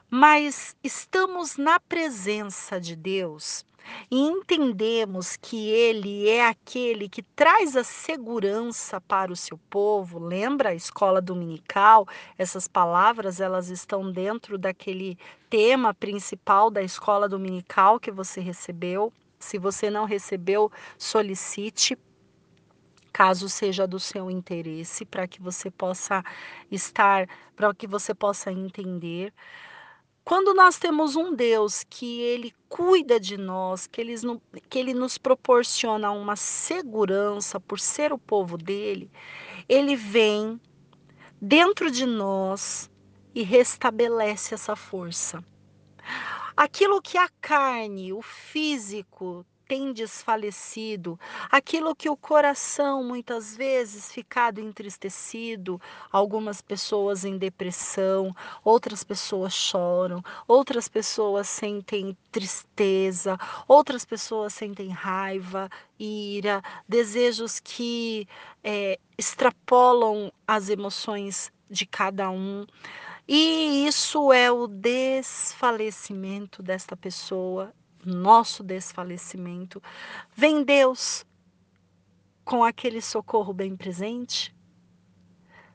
mas estamos na presença de Deus e entendemos que Ele é aquele que traz a segurança para o seu povo, lembra a escola dominical? Essas palavras elas estão dentro daquele tema principal da escola dominical que você recebeu. Se você não recebeu, solicite caso seja do seu interesse, para que você possa estar, para que você possa entender. Quando nós temos um Deus que ele cuida de nós, que ele, que ele nos proporciona uma segurança por ser o povo dele, ele vem dentro de nós e restabelece essa força. Aquilo que a carne, o físico, tem desfalecido, aquilo que o coração muitas vezes ficado entristecido, algumas pessoas em depressão, outras pessoas choram, outras pessoas sentem tristeza, outras pessoas sentem raiva, ira, desejos que é, extrapolam as emoções de cada um. E isso é o desfalecimento desta pessoa, nosso desfalecimento, vem Deus com aquele socorro bem presente,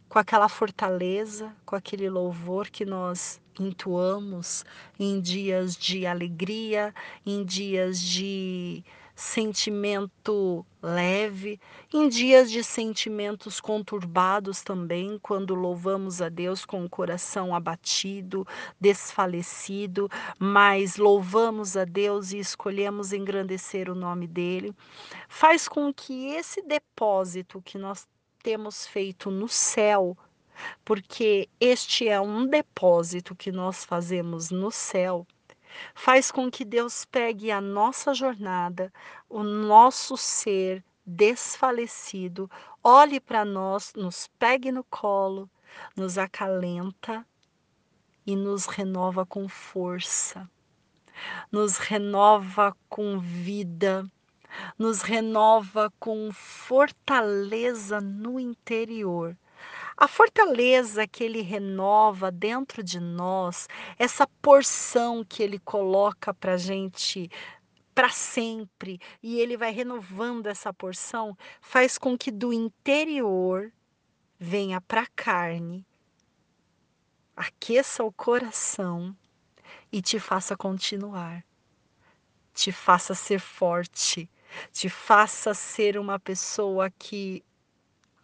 com aquela fortaleza, com aquele louvor que nós entoamos em dias de alegria, em dias de sentimento leve, em dias de sentimentos conturbados também, quando louvamos a Deus com o coração abatido, desfalecido, mas louvamos a Deus e escolhemos engrandecer o nome dele, faz com que esse depósito que nós temos feito no céu, porque este é um depósito que nós fazemos no céu, faz com que Deus pegue a nossa jornada, o nosso ser desfalecido, olhe para nós, nos pegue no colo, nos acalenta e nos renova com força, nos renova com vida, nos renova com fortaleza no interior a fortaleza que ele renova dentro de nós, essa porção que ele coloca para gente para sempre e ele vai renovando essa porção, faz com que do interior venha para a carne, aqueça o coração e te faça continuar, te faça ser forte, te faça ser uma pessoa que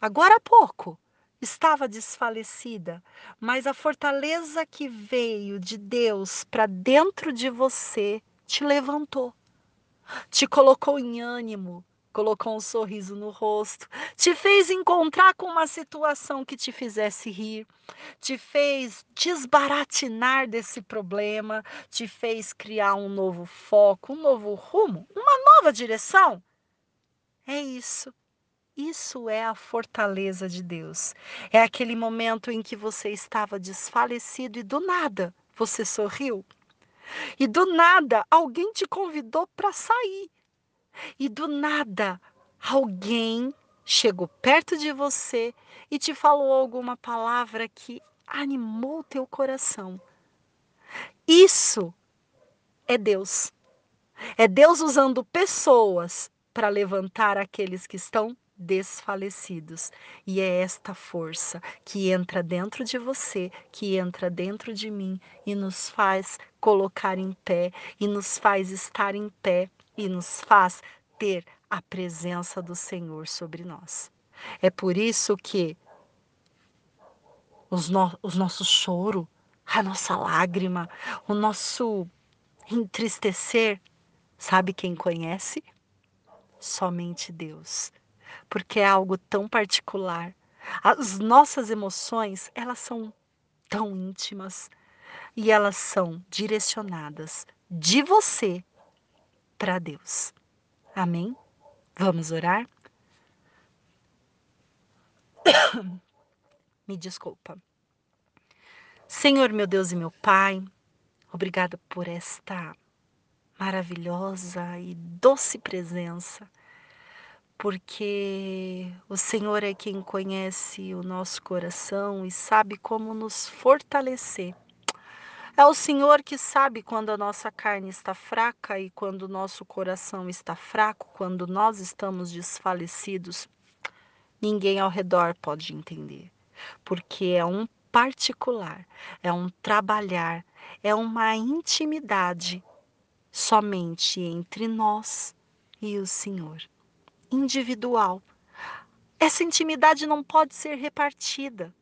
agora há pouco estava desfalecida, mas a fortaleza que veio de Deus para dentro de você te levantou, te colocou em ânimo, colocou um sorriso no rosto, te fez encontrar com uma situação que te fizesse rir, te fez desbaratinar desse problema, te fez criar um novo foco, um novo rumo, uma nova direção. É isso. Isso é a fortaleza de Deus. É aquele momento em que você estava desfalecido e do nada você sorriu. E do nada alguém te convidou para sair. E do nada alguém chegou perto de você e te falou alguma palavra que animou teu coração. Isso é Deus. É Deus usando pessoas para levantar aqueles que estão desfalecidos. E é esta força que entra dentro de você, que entra dentro de mim e nos faz colocar em pé, e nos faz estar em pé, e nos faz ter a presença do Senhor sobre nós. É por isso que os, no, os nossos choro, a nossa lágrima, o nosso entristecer, sabe quem conhece? Somente Deus porque é algo tão particular. As nossas emoções, elas são tão íntimas e elas são direcionadas de você para Deus. Amém? Vamos orar? Me desculpa. Senhor, meu Deus e meu Pai, obrigada por esta maravilhosa e doce presença porque o Senhor é quem conhece o nosso coração e sabe como nos fortalecer. É o Senhor que sabe quando a nossa carne está fraca e quando o nosso coração está fraco, quando nós estamos desfalecidos. Ninguém ao redor pode entender, porque é um particular, é um trabalhar, é uma intimidade somente entre nós e o Senhor individual. Essa intimidade não pode ser repartida.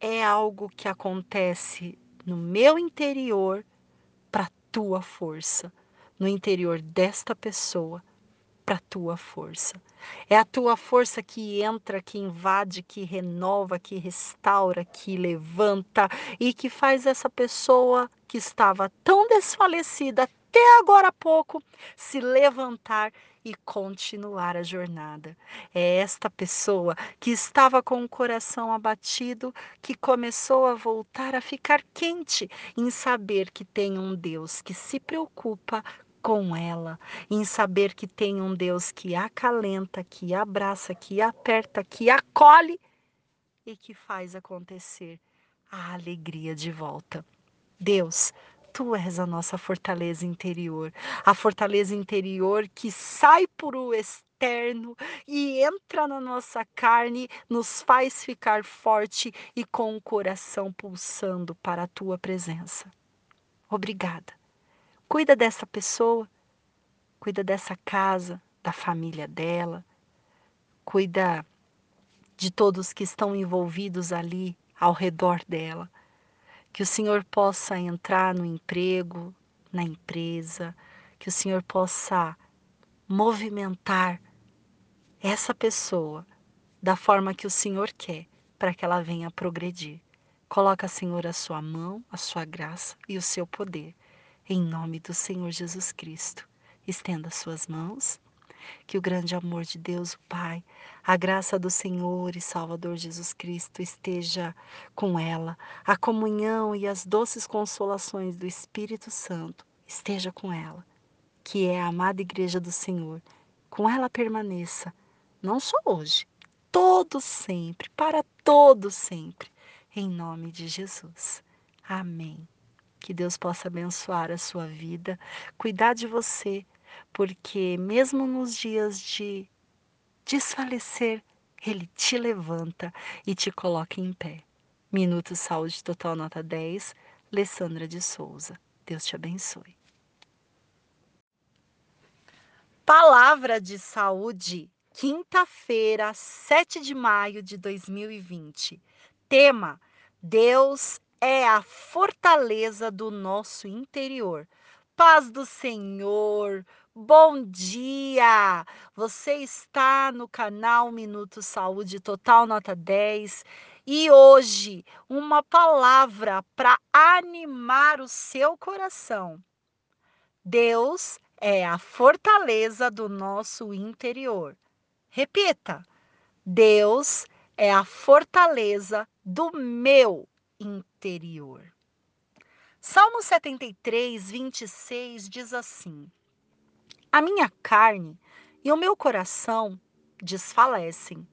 É algo que acontece no meu interior para tua força, no interior desta pessoa para tua força. É a tua força que entra, que invade, que renova, que restaura, que levanta e que faz essa pessoa que estava tão desfalecida até agora há pouco se levantar e continuar a jornada. É esta pessoa que estava com o coração abatido que começou a voltar a ficar quente em saber que tem um Deus que se preocupa com ela, em saber que tem um Deus que acalenta, que abraça, que aperta, que acolhe e que faz acontecer a alegria de volta. Deus, Tu és a nossa fortaleza interior, a fortaleza interior que sai por o externo e entra na nossa carne, nos faz ficar forte e com o coração pulsando para a tua presença. Obrigada. Cuida dessa pessoa, cuida dessa casa, da família dela, cuida de todos que estão envolvidos ali ao redor dela que o Senhor possa entrar no emprego, na empresa, que o Senhor possa movimentar essa pessoa da forma que o Senhor quer, para que ela venha progredir. Coloca, Senhor, a sua mão, a sua graça e o seu poder. Em nome do Senhor Jesus Cristo. Estenda suas mãos que o grande amor de Deus, o Pai, a graça do Senhor e Salvador Jesus Cristo esteja com ela, a comunhão e as doces consolações do Espírito Santo esteja com ela, que é a amada igreja do Senhor. Com ela permaneça, não só hoje, todo sempre, para todo sempre, em nome de Jesus. Amém. Que Deus possa abençoar a sua vida, cuidar de você, porque mesmo nos dias de desfalecer, ele te levanta e te coloca em pé. Minuto Saúde Total Nota 10, Alessandra de Souza. Deus te abençoe. Palavra de Saúde, quinta-feira, 7 de maio de 2020. Tema: Deus é a fortaleza do nosso interior. Paz do Senhor, Bom dia! Você está no canal Minuto Saúde Total Nota 10 e hoje uma palavra para animar o seu coração. Deus é a fortaleza do nosso interior. Repita: Deus é a fortaleza do meu interior. Salmo 73, 26 diz assim a minha carne e o meu coração desfalecem,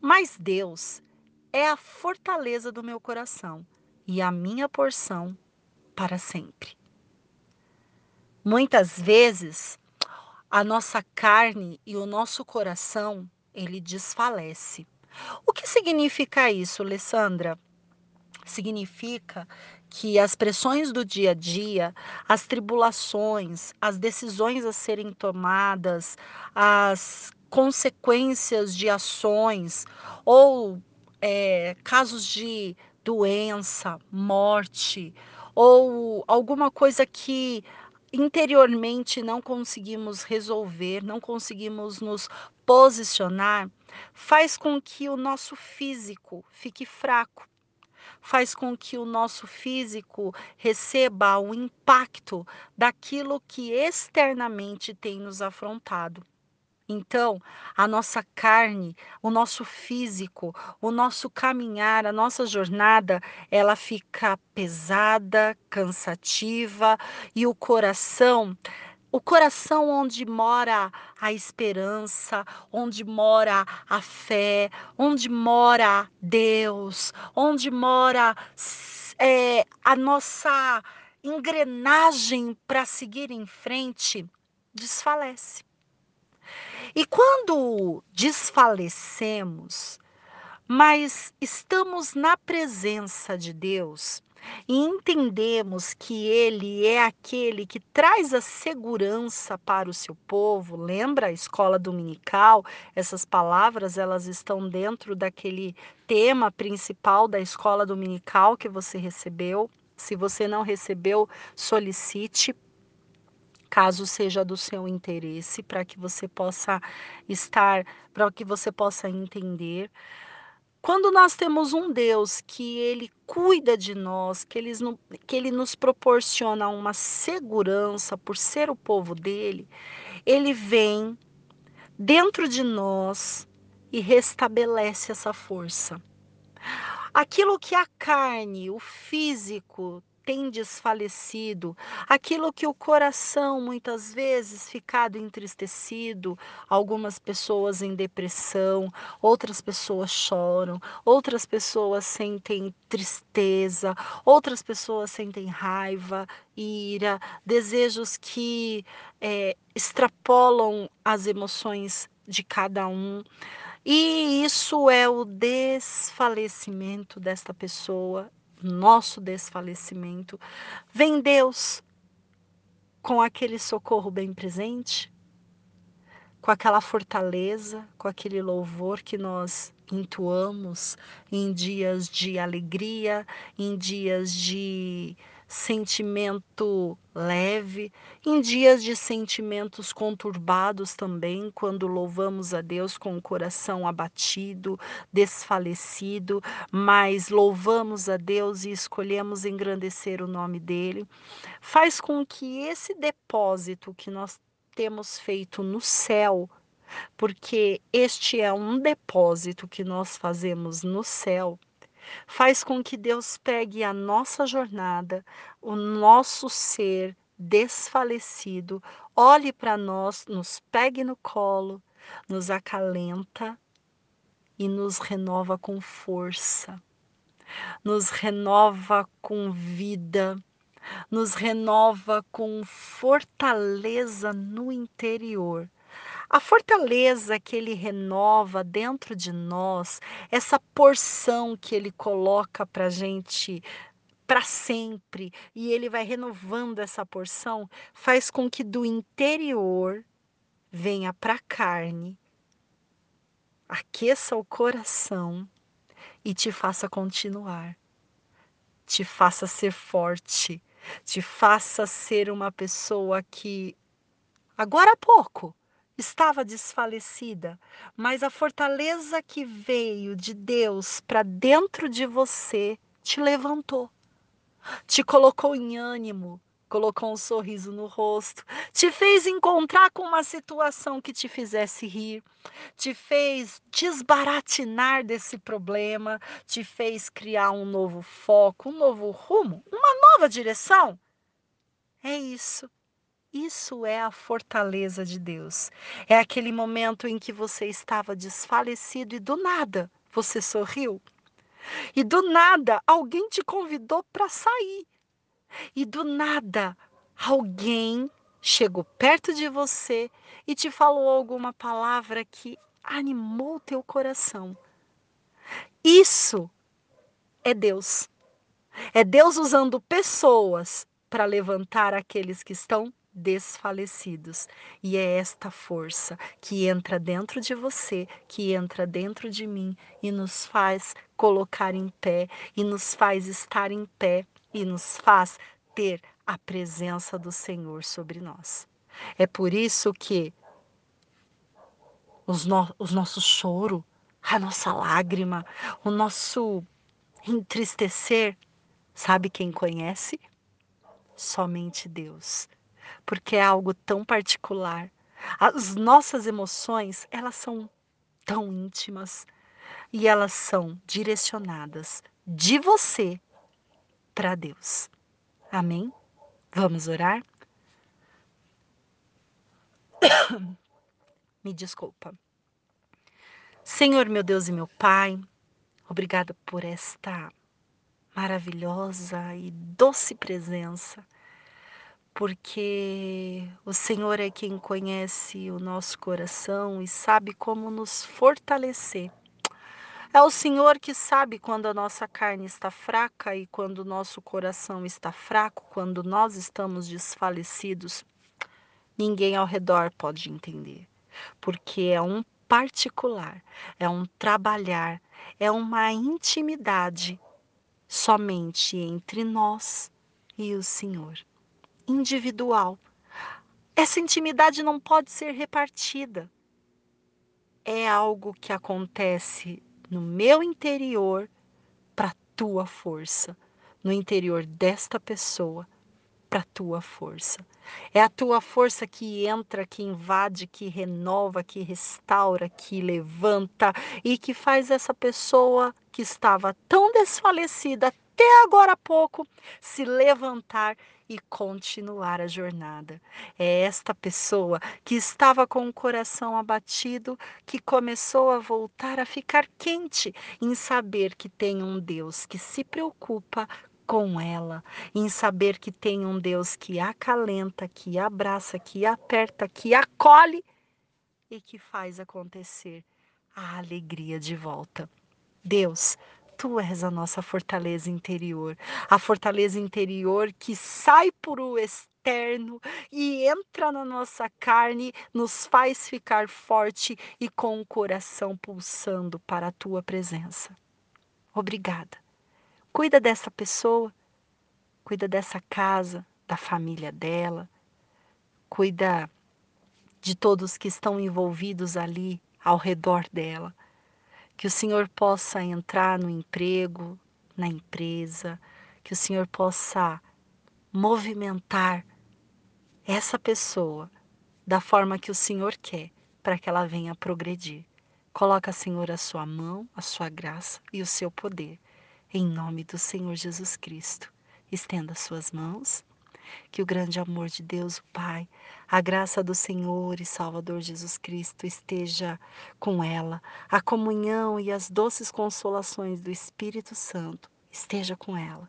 mas Deus é a fortaleza do meu coração e a minha porção para sempre. Muitas vezes, a nossa carne e o nosso coração, ele desfalece. O que significa isso, Alessandra? Significa que as pressões do dia a dia, as tribulações, as decisões a serem tomadas, as consequências de ações ou é, casos de doença, morte ou alguma coisa que interiormente não conseguimos resolver, não conseguimos nos posicionar, faz com que o nosso físico fique fraco, faz com que o nosso físico receba o impacto daquilo que externamente tem nos afrontado. Então, a nossa carne, o nosso físico, o nosso caminhar, a nossa jornada, ela fica pesada, cansativa e o coração o coração onde mora a esperança, onde mora a fé, onde mora Deus, onde mora é, a nossa engrenagem para seguir em frente, desfalece. E quando desfalecemos, mas estamos na presença de Deus e entendemos que Ele é aquele que traz a segurança para o seu povo, lembra a escola dominical? Essas palavras elas estão dentro daquele tema principal da escola dominical que você recebeu. Se você não recebeu, solicite caso seja do seu interesse, para que você possa estar, para que você possa entender. Quando nós temos um Deus que ele cuida de nós, que ele, que ele nos proporciona uma segurança por ser o povo dele, ele vem dentro de nós e restabelece essa força. Aquilo que a carne, o físico, tem desfalecido, aquilo que o coração muitas vezes ficado entristecido, algumas pessoas em depressão, outras pessoas choram, outras pessoas sentem tristeza, outras pessoas sentem raiva, ira, desejos que é, extrapolam as emoções de cada um. E isso é o desfalecimento desta pessoa, nosso desfalecimento, vem Deus com aquele socorro bem presente, com aquela fortaleza, com aquele louvor que nós entoamos em dias de alegria, em dias de sentimento leve, em dias de sentimentos conturbados também, quando louvamos a Deus com o coração abatido, desfalecido, mas louvamos a Deus e escolhemos engrandecer o nome dele, faz com que esse depósito que nós temos feito no céu, porque este é um depósito que nós fazemos no céu, faz com que Deus pegue a nossa jornada, o nosso ser desfalecido, olhe para nós, nos pegue no colo, nos acalenta e nos renova com força, nos renova com vida, nos renova com fortaleza no interior a fortaleza que ele renova dentro de nós, essa porção que ele coloca para gente para sempre e ele vai renovando essa porção, faz com que do interior venha para a carne, aqueça o coração e te faça continuar, te faça ser forte, te faça ser uma pessoa que agora há pouco estava desfalecida, mas a fortaleza que veio de Deus para dentro de você te levantou, te colocou em ânimo, colocou um sorriso no rosto, te fez encontrar com uma situação que te fizesse rir, te fez desbaratinar desse problema, te fez criar um novo foco, um novo rumo, uma nova direção. É isso. Isso é a fortaleza de Deus. É aquele momento em que você estava desfalecido e do nada você sorriu. E do nada alguém te convidou para sair. E do nada alguém chegou perto de você e te falou alguma palavra que animou teu coração. Isso é Deus. É Deus usando pessoas para levantar aqueles que estão desfalecidos. E é esta força que entra dentro de você, que entra dentro de mim e nos faz colocar em pé, e nos faz estar em pé, e nos faz ter a presença do Senhor sobre nós. É por isso que os, no, os nosso choro, a nossa lágrima, o nosso entristecer, sabe quem conhece? Somente Deus porque é algo tão particular. As nossas emoções, elas são tão íntimas e elas são direcionadas de você para Deus. Amém? Vamos orar? Me desculpa. Senhor, meu Deus e meu Pai, obrigada por esta maravilhosa e doce presença porque o Senhor é quem conhece o nosso coração e sabe como nos fortalecer. É o Senhor que sabe quando a nossa carne está fraca e quando o nosso coração está fraco, quando nós estamos desfalecidos. Ninguém ao redor pode entender, porque é um particular, é um trabalhar, é uma intimidade somente entre nós e o Senhor individual. Essa intimidade não pode ser repartida. É algo que acontece no meu interior para tua força, no interior desta pessoa para tua força. É a tua força que entra, que invade, que renova, que restaura, que levanta e que faz essa pessoa que estava tão desfalecida até agora há pouco se levantar e continuar a jornada. É esta pessoa que estava com o coração abatido que começou a voltar a ficar quente em saber que tem um Deus que se preocupa com ela, em saber que tem um Deus que acalenta, que abraça, que aperta, que acolhe e que faz acontecer a alegria de volta. Deus, Tu és a nossa fortaleza interior, a fortaleza interior que sai por o externo e entra na nossa carne, nos faz ficar forte e com o coração pulsando para a tua presença. Obrigada. Cuida dessa pessoa, cuida dessa casa, da família dela, cuida de todos que estão envolvidos ali ao redor dela que o Senhor possa entrar no emprego, na empresa, que o Senhor possa movimentar essa pessoa da forma que o Senhor quer, para que ela venha progredir. Coloca, Senhor, a sua mão, a sua graça e o seu poder. Em nome do Senhor Jesus Cristo. Estenda suas mãos que o grande amor de Deus, o Pai, a graça do Senhor e Salvador Jesus Cristo esteja com ela, a comunhão e as doces consolações do Espírito Santo esteja com ela,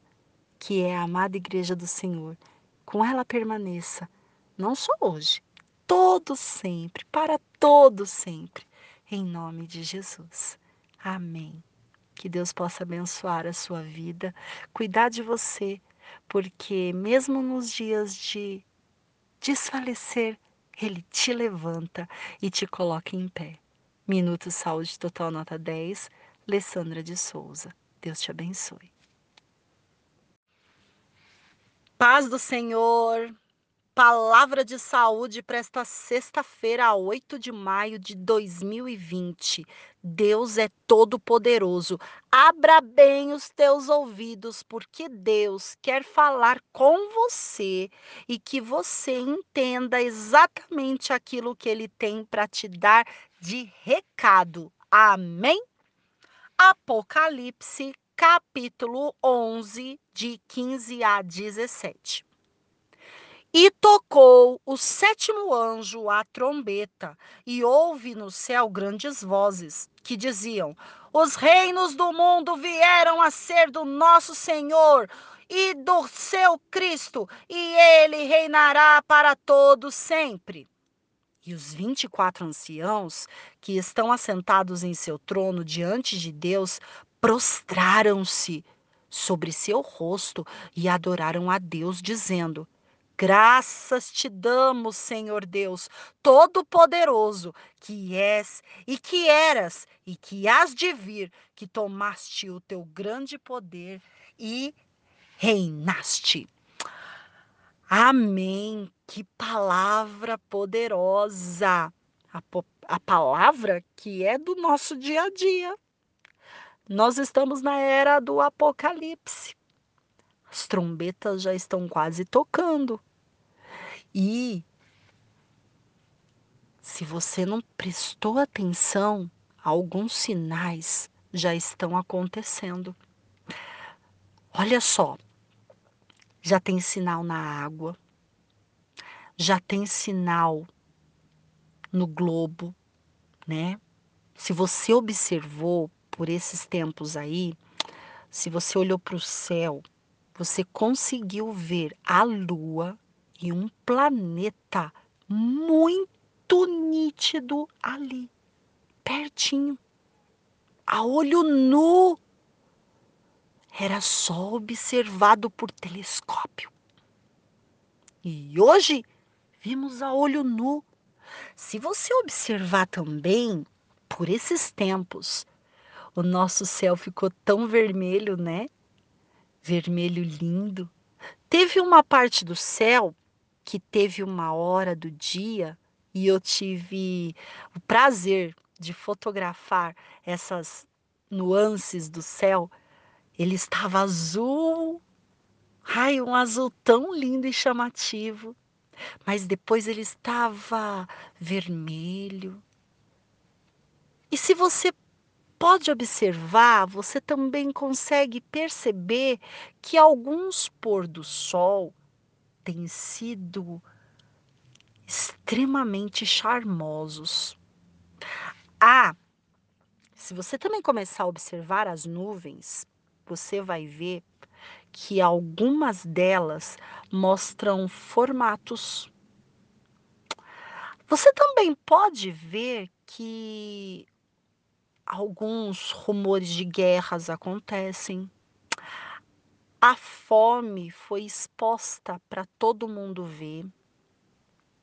que é a amada igreja do Senhor. Com ela permaneça, não só hoje, todo sempre, para todo sempre, em nome de Jesus. Amém. Que Deus possa abençoar a sua vida, cuidar de você porque mesmo nos dias de desfalecer, ele te levanta e te coloca em pé. Minuto Saúde Total Nota 10, Alessandra de Souza. Deus te abençoe. Paz do Senhor. Palavra de saúde para esta sexta-feira, 8 de maio de 2020. Deus é todo-poderoso. Abra bem os teus ouvidos, porque Deus quer falar com você e que você entenda exatamente aquilo que ele tem para te dar de recado. Amém? Apocalipse, capítulo 11, de 15 a 17. E tocou o sétimo anjo a trombeta, e houve no céu grandes vozes, que diziam: Os reinos do mundo vieram a ser do nosso Senhor e do seu Cristo, e ele reinará para todos sempre. E os vinte e quatro anciãos que estão assentados em seu trono diante de Deus prostraram-se sobre seu rosto e adoraram a Deus, dizendo: Graças te damos, Senhor Deus, Todo-Poderoso, que és e que eras e que hás de vir, que tomaste o teu grande poder e reinaste. Amém. Que palavra poderosa. A, a palavra que é do nosso dia a dia. Nós estamos na era do Apocalipse. As trombetas já estão quase tocando. E se você não prestou atenção, alguns sinais já estão acontecendo. Olha só, já tem sinal na água, já tem sinal no globo, né? Se você observou por esses tempos aí, se você olhou para o céu, você conseguiu ver a lua e um planeta muito nítido ali, pertinho, a olho nu. Era só observado por telescópio. E hoje vimos a olho nu. Se você observar também, por esses tempos, o nosso céu ficou tão vermelho, né? Vermelho lindo. Teve uma parte do céu que teve uma hora do dia e eu tive o prazer de fotografar essas nuances do céu. Ele estava azul, ai, um azul tão lindo e chamativo, mas depois ele estava vermelho. E se você pode observar, você também consegue perceber que alguns pôr do sol têm sido extremamente charmosos. Ah, se você também começar a observar as nuvens, você vai ver que algumas delas mostram formatos. Você também pode ver que alguns rumores de guerras acontecem a fome foi exposta para todo mundo ver,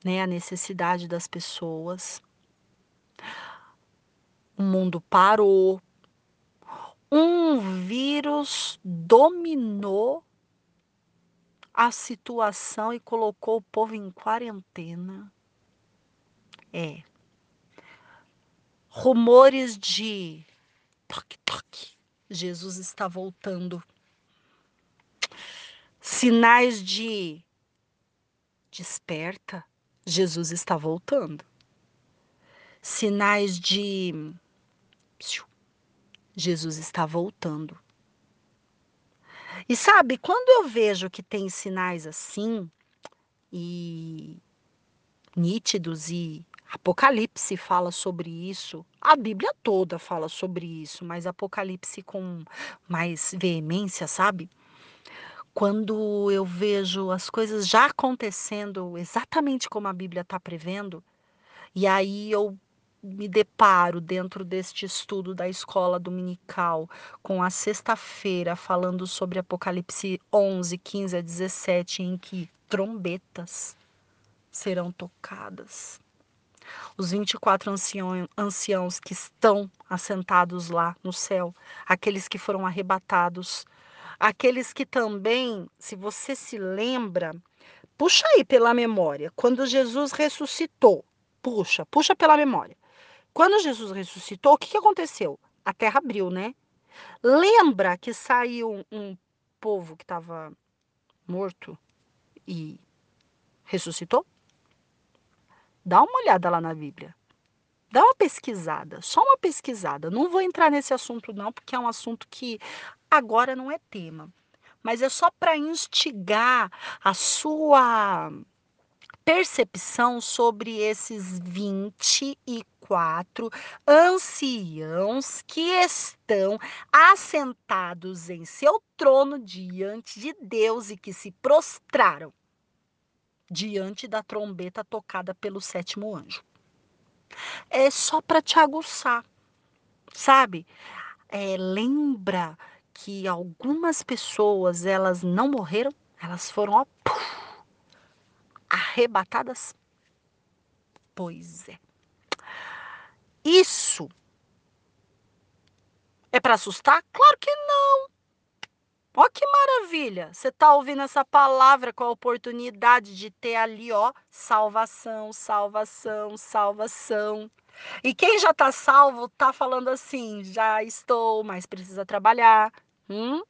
né, a necessidade das pessoas. O mundo parou. Um vírus dominou a situação e colocou o povo em quarentena. É. Rumores de toque, toque. Jesus está voltando sinais de desperta, Jesus está voltando. Sinais de Jesus está voltando. E sabe, quando eu vejo que tem sinais assim, e nítidos, e Apocalipse fala sobre isso, a Bíblia toda fala sobre isso, mas Apocalipse com mais veemência, sabe? Quando eu vejo as coisas já acontecendo exatamente como a Bíblia está prevendo, e aí eu me deparo dentro deste estudo da escola dominical com a sexta-feira falando sobre Apocalipse 11, 15 a 17, em que trombetas serão tocadas. Os 24 ancião, anciãos que estão assentados lá no céu, aqueles que foram arrebatados Aqueles que também, se você se lembra, puxa aí pela memória, quando Jesus ressuscitou, puxa, puxa pela memória. Quando Jesus ressuscitou, o que, que aconteceu? A terra abriu, né? Lembra que saiu um, povo que estava morto e ressuscitou? Dá uma olhada lá na Bíblia. Dá uma pesquisada, só uma pesquisada. Não vou entrar nesse assunto não, porque é um assunto que agora não é tema. Mas é só para instigar a sua percepção sobre esses 24 anciãos que estão assentados em seu trono diante de Deus e que se prostraram diante da trombeta tocada pelo sétimo anjo. É só para te aguçar, sabe? É, lembra que algumas pessoas elas não morreram, elas foram ó, puf, arrebatadas? Pois é. Isso é para assustar? Claro que não. Ó que maravilha! Você está ouvindo essa palavra com a oportunidade de ter ali, ó, salvação, salvação, salvação. E quem já está salvo está falando assim: já estou, mas precisa trabalhar. Hum?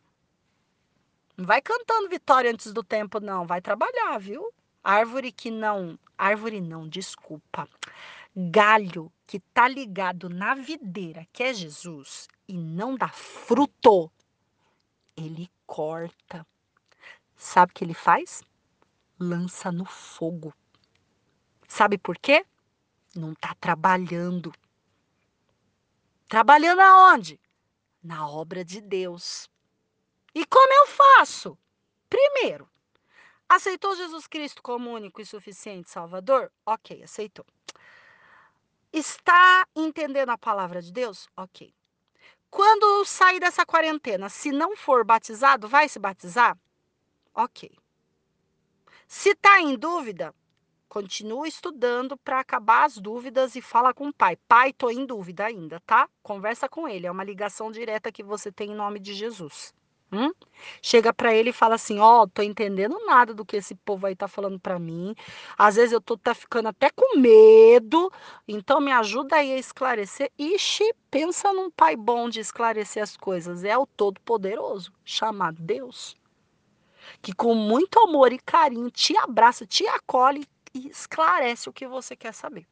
Não vai cantando vitória antes do tempo, não. Vai trabalhar, viu? Árvore que não. Árvore não, desculpa. Galho que tá ligado na videira, que é Jesus, e não dá fruto, ele corta. Sabe o que ele faz? Lança no fogo. Sabe por quê? Não está trabalhando. Trabalhando aonde? Na obra de Deus. E como eu faço? Primeiro, aceitou Jesus Cristo como único e suficiente Salvador? Ok, aceitou. Está entendendo a palavra de Deus? Ok. Quando sair dessa quarentena, se não for batizado, vai se batizar? Ok. Se está em dúvida, continua estudando para acabar as dúvidas e fala com o pai. Pai, tô em dúvida ainda, tá? Conversa com ele, é uma ligação direta que você tem em nome de Jesus. Hum? Chega para ele e fala assim: Ó, oh, tô entendendo nada do que esse povo aí tá falando para mim. Às vezes eu tô tá ficando até com medo. Então me ajuda aí a esclarecer. Ixi, pensa num pai bom de esclarecer as coisas. É o Todo-Poderoso, chamado Deus. Que com muito amor e carinho te abraça, te acolhe e esclarece o que você quer saber.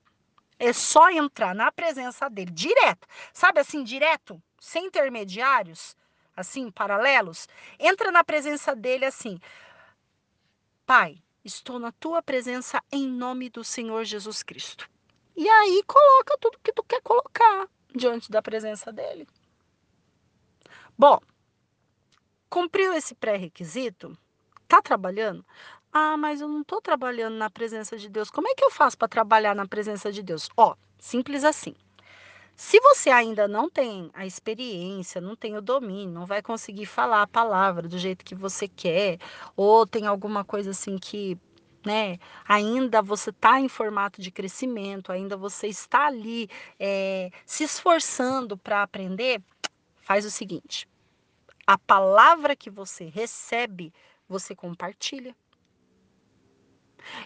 É só entrar na presença dele direto. Sabe assim, direto, sem intermediários assim, paralelos, entra na presença dele assim: Pai, estou na tua presença em nome do Senhor Jesus Cristo. E aí coloca tudo que tu quer colocar diante da presença dele. Bom, cumpriu esse pré-requisito? Tá trabalhando? Ah, mas eu não estou trabalhando na presença de Deus. Como é que eu faço para trabalhar na presença de Deus? Ó, simples assim. Se você ainda não tem a experiência, não tem o domínio, não vai conseguir falar a palavra do jeito que você quer, ou tem alguma coisa assim que, né, ainda você está em formato de crescimento, ainda você está ali é, se esforçando para aprender, faz o seguinte: a palavra que você recebe, você compartilha.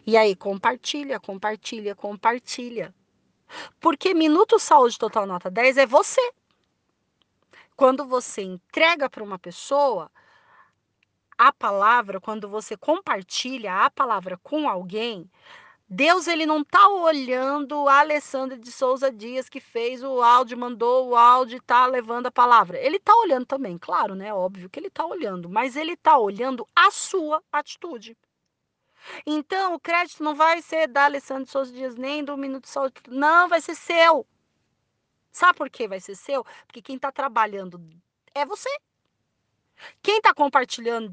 E aí, compartilha, compartilha, compartilha. Porque Minuto Saúde Total Nota 10 é você. Quando você entrega para uma pessoa a palavra, quando você compartilha a palavra com alguém, Deus ele não está olhando a Alessandra de Souza Dias que fez o áudio, mandou o áudio está levando a palavra. Ele está olhando também, claro, né? Óbvio que ele está olhando, mas ele está olhando a sua atitude. Então, o crédito não vai ser da Alessandro Souza Dias nem do Minuto de Saúde. Não, vai ser seu. Sabe por que vai ser seu? Porque quem está trabalhando é você. Quem está compartilhando,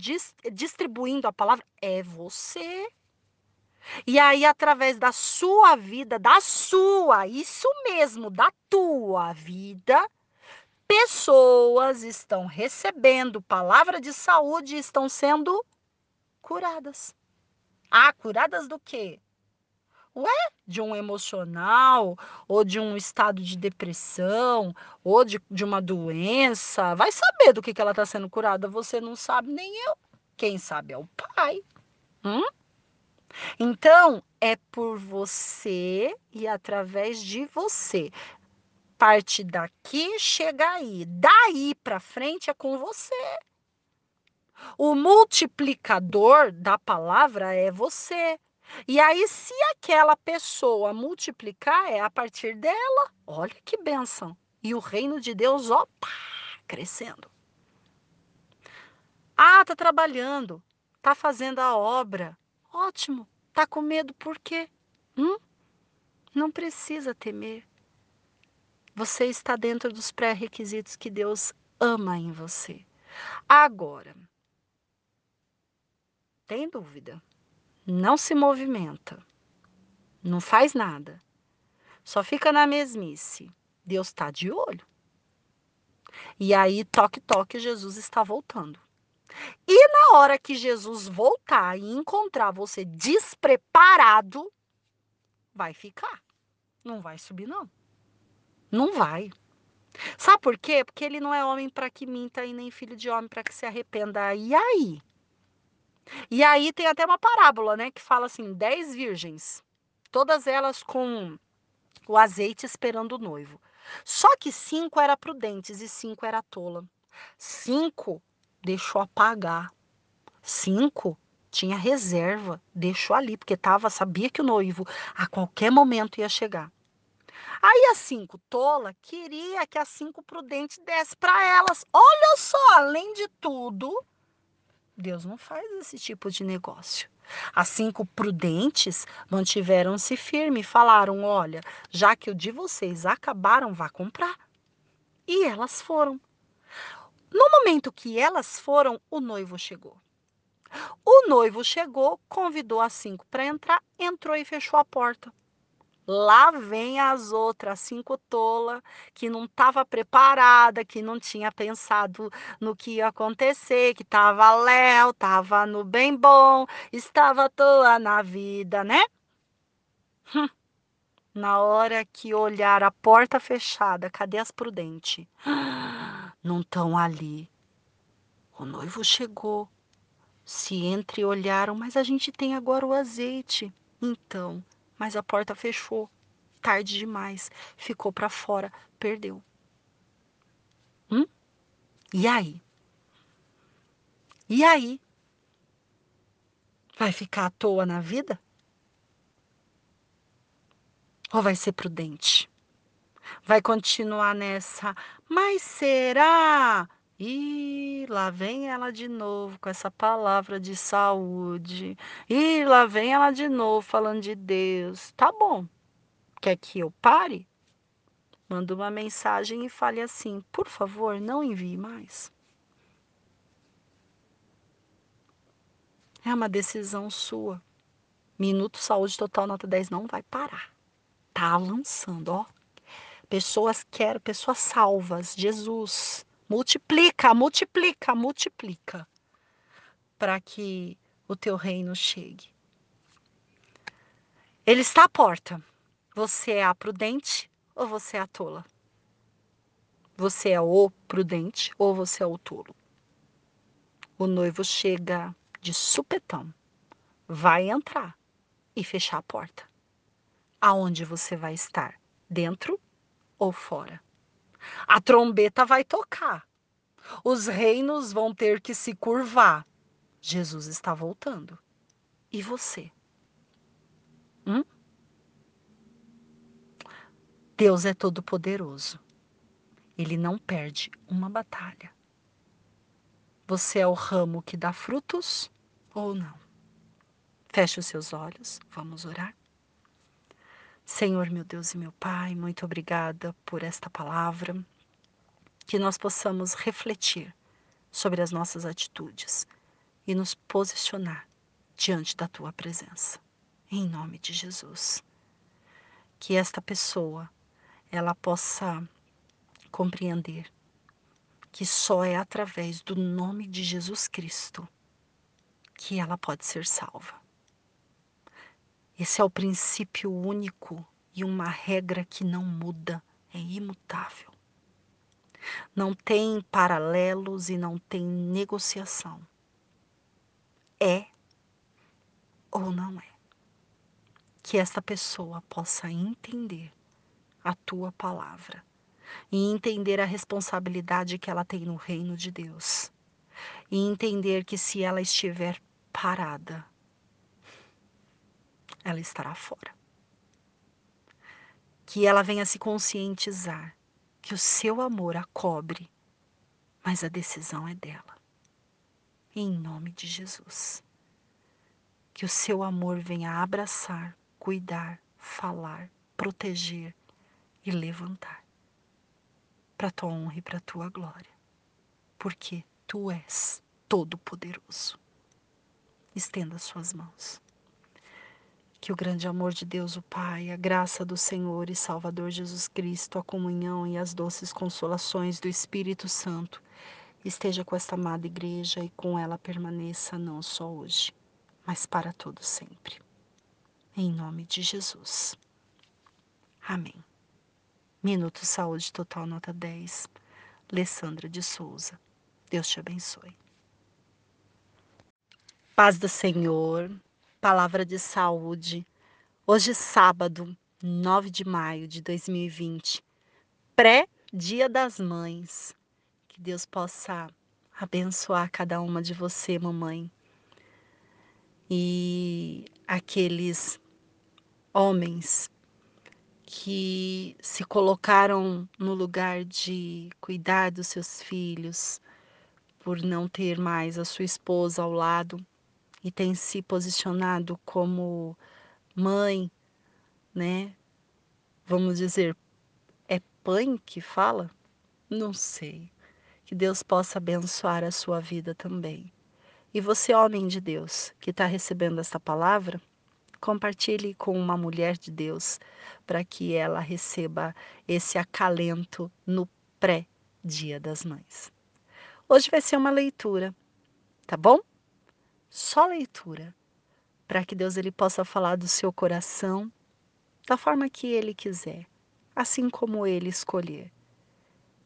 distribuindo a palavra é você. E aí, através da sua vida, da sua, isso mesmo, da tua vida, pessoas estão recebendo palavra de saúde e estão sendo curadas. Ah, curadas do quê? Ué, de um emocional, ou de um estado de depressão, ou de, de uma doença. Vai saber do que, que ela está sendo curada. Você não sabe, nem eu. Quem sabe é o pai. Hum? Então, é por você e através de você. Parte daqui, chega aí. Daí para frente é com você. O multiplicador da palavra é você. E aí, se aquela pessoa multiplicar, é a partir dela. Olha que benção. E o reino de Deus, ó, pá, crescendo. Ah, tá trabalhando, tá fazendo a obra. Ótimo. Tá com medo por quê? Hum? Não precisa temer. Você está dentro dos pré-requisitos que Deus ama em você. Agora, tem dúvida? Não se movimenta. Não faz nada. Só fica na mesmice. Deus está de olho. E aí, toque, toque, Jesus está voltando. E na hora que Jesus voltar e encontrar você despreparado, vai ficar. Não vai subir, não. Não vai. Sabe por quê? Porque ele não é homem para que minta e nem filho de homem para que se arrependa. E aí? E aí tem até uma parábola, né, que fala assim, dez virgens, todas elas com o azeite esperando o noivo. Só que cinco era prudentes e cinco era tola. Cinco deixou apagar. Cinco tinha reserva, deixou ali, porque tava, sabia que o noivo a qualquer momento ia chegar. Aí a cinco tola queria que as cinco prudentes desse para elas. Olha só, além de tudo, Deus não faz esse tipo de negócio. As cinco prudentes mantiveram-se firmes e falaram: Olha, já que o de vocês acabaram, vá comprar. E elas foram. No momento que elas foram, o noivo chegou. O noivo chegou, convidou as cinco para entrar, entrou e fechou a porta. Lá vem as outras cinco tola que não estava preparada, que não tinha pensado no que ia acontecer, que estava léu, estava no bem bom, estava toa na vida, né? Hum. Na hora que olhar a porta fechada, cadê as prudentes? Não estão ali. O noivo chegou. Se entre olharam, mas a gente tem agora o azeite. Então, mas a porta fechou. Tarde demais. Ficou para fora. Perdeu. Hum? E aí? E aí? Vai ficar à toa na vida? Ou vai ser prudente? Vai continuar nessa, mas será? E lá vem ela de novo com essa palavra de saúde. E lá vem ela de novo falando de Deus. Tá bom. Quer que eu pare? Manda uma mensagem e fale assim: por favor, não envie mais. É uma decisão sua. Minuto Saúde Total Nota 10 não vai parar. Tá lançando, ó. Pessoas quero, pessoas salvas. Jesus Multiplica, multiplica, multiplica para que o teu reino chegue. Ele está à porta. Você é a prudente ou você é a tola? Você é o prudente ou você é o tolo? O noivo chega de supetão, vai entrar e fechar a porta. Aonde você vai estar? Dentro ou fora? A trombeta vai tocar. Os reinos vão ter que se curvar. Jesus está voltando. E você? Hum? Deus é todo-poderoso. Ele não perde uma batalha. Você é o ramo que dá frutos ou não? Feche os seus olhos, vamos orar. Senhor, meu Deus e meu Pai, muito obrigada por esta palavra. Que nós possamos refletir sobre as nossas atitudes e nos posicionar diante da tua presença. Em nome de Jesus. Que esta pessoa ela possa compreender que só é através do nome de Jesus Cristo que ela pode ser salva. Esse é o princípio único e uma regra que não muda, é imutável. Não tem paralelos e não tem negociação. É ou não é. Que esta pessoa possa entender a tua palavra e entender a responsabilidade que ela tem no reino de Deus. E entender que se ela estiver parada, ela estará fora. Que ela venha se conscientizar que o seu amor a cobre, mas a decisão é dela. Em nome de Jesus. que o seu amor venha abraçar, cuidar, falar, proteger e levantar para tua honra e para tua glória, porque tu és todo-poderoso. Estenda suas mãos. Que o grande amor de Deus, o Pai, a graça do Senhor e Salvador Jesus Cristo, a comunhão e as doces consolações do Espírito Santo esteja com esta amada igreja e com ela permaneça não só hoje, mas para todo sempre. Em nome de Jesus. Amém. Minuto Saúde Total Nota 10. Alessandra de Souza. Deus te abençoe. Paz do Senhor, palavra de saúde. Hoje, sábado, 9 de maio de 2020, pré-Dia das Mães. Que Deus possa abençoar cada uma de você, mamãe. E aqueles homens que se colocaram no lugar de cuidar dos seus filhos, por não ter mais a sua esposa ao lado e tem se posicionado como mãe, né? Vamos dizer, é pai que fala? Não sei. Que Deus possa abençoar a sua vida também. E você, homem de Deus, que está recebendo esta palavra, compartilhe com uma mulher de Deus para que ela receba esse acalento no pré-Dia das Mães. Hoje vai ser uma leitura, tá bom? Só leitura, para que Deus ele possa falar do seu coração da forma que ele quiser, assim como ele escolher.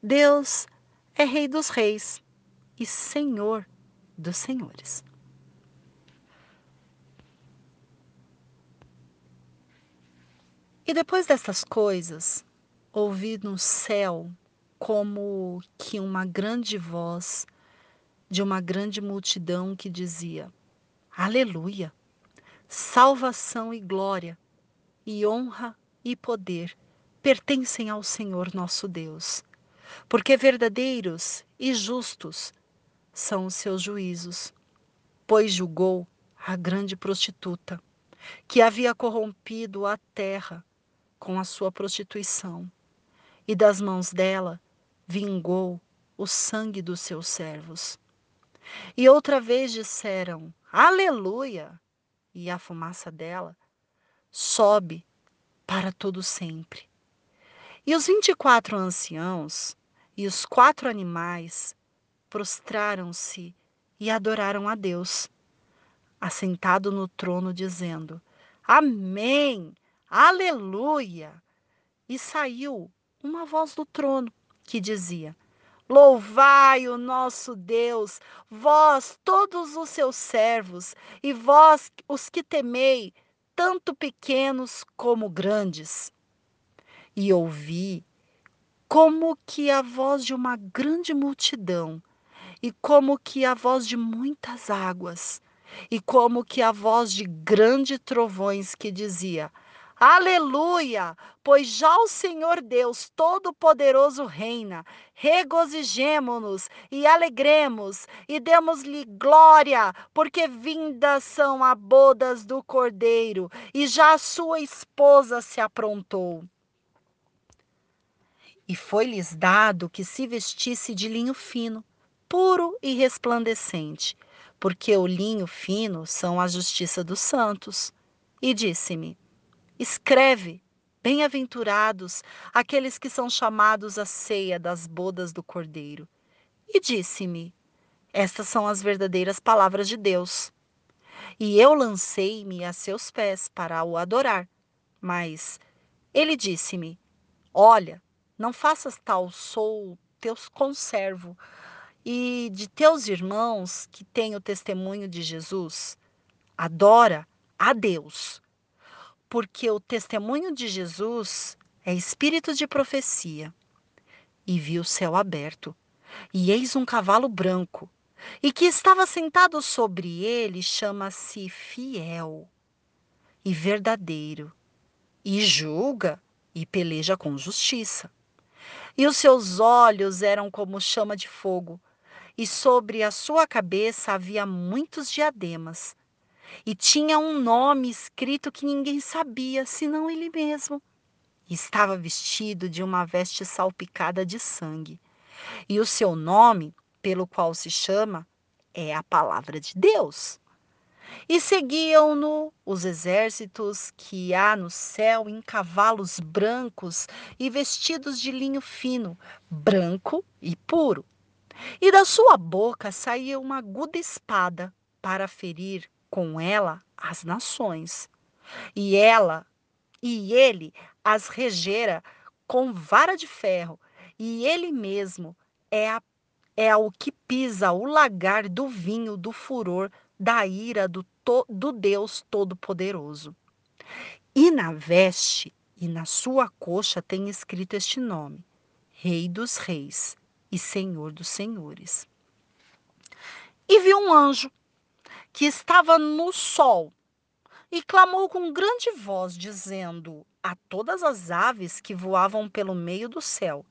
Deus é Rei dos Reis e Senhor dos Senhores. E depois dessas coisas, ouvi no céu como que uma grande voz de uma grande multidão que dizia: Aleluia! Salvação e glória, e honra e poder pertencem ao Senhor nosso Deus porque verdadeiros e justos são os seus juízos, pois julgou a grande prostituta, que havia corrompido a terra com a sua prostituição, e das mãos dela vingou o sangue dos seus servos. E outra vez disseram: Aleluia! E a fumaça dela sobe para todo sempre. E os vinte e quatro anciãos e os quatro animais prostraram-se e adoraram a Deus, assentado no trono, dizendo: Amém, Aleluia! E saiu uma voz do trono que dizia: Louvai o nosso Deus, vós, todos os seus servos, e vós, os que temei, tanto pequenos como grandes. E ouvi como que a voz de uma grande multidão, e como que a voz de muitas águas, e como que a voz de grandes trovões que dizia: Aleluia! Pois já o Senhor Deus Todo-Poderoso reina. Regozijemo-nos e alegremos e demos-lhe glória, porque vindas são a bodas do Cordeiro e já a sua esposa se aprontou. E foi-lhes dado que se vestisse de linho fino, puro e resplandecente, porque o linho fino são a justiça dos santos. E disse-me: Escreve, bem-aventurados aqueles que são chamados à ceia das bodas do Cordeiro. E disse-me: Estas são as verdadeiras palavras de Deus. E eu lancei-me a seus pés para o adorar. Mas ele disse-me: Olha, não faças tal, sou teu conservo. E de teus irmãos que têm o testemunho de Jesus, adora a Deus. Porque o testemunho de Jesus é espírito de profecia. E vi o céu aberto, e eis um cavalo branco, e que estava sentado sobre ele chama-se Fiel e Verdadeiro, e julga e peleja com justiça e os seus olhos eram como chama de fogo, e sobre a sua cabeça havia muitos diademas. E tinha um nome escrito que ninguém sabia, senão ele mesmo. Estava vestido de uma veste salpicada de sangue. E o seu nome, pelo qual se chama, é a palavra de Deus. E seguiam-no os exércitos que há no céu em cavalos brancos e vestidos de linho fino, branco e puro. E da sua boca saía uma aguda espada para ferir com ela as nações. E ela e ele as regera com vara de ferro, e ele mesmo é, a, é o que pisa o lagar do vinho do furor da ira do, to, do Deus Todo-Poderoso. E na veste e na sua coxa tem escrito este nome: Rei dos Reis e Senhor dos Senhores. E viu um anjo que estava no sol e clamou com grande voz, dizendo a todas as aves que voavam pelo meio do céu: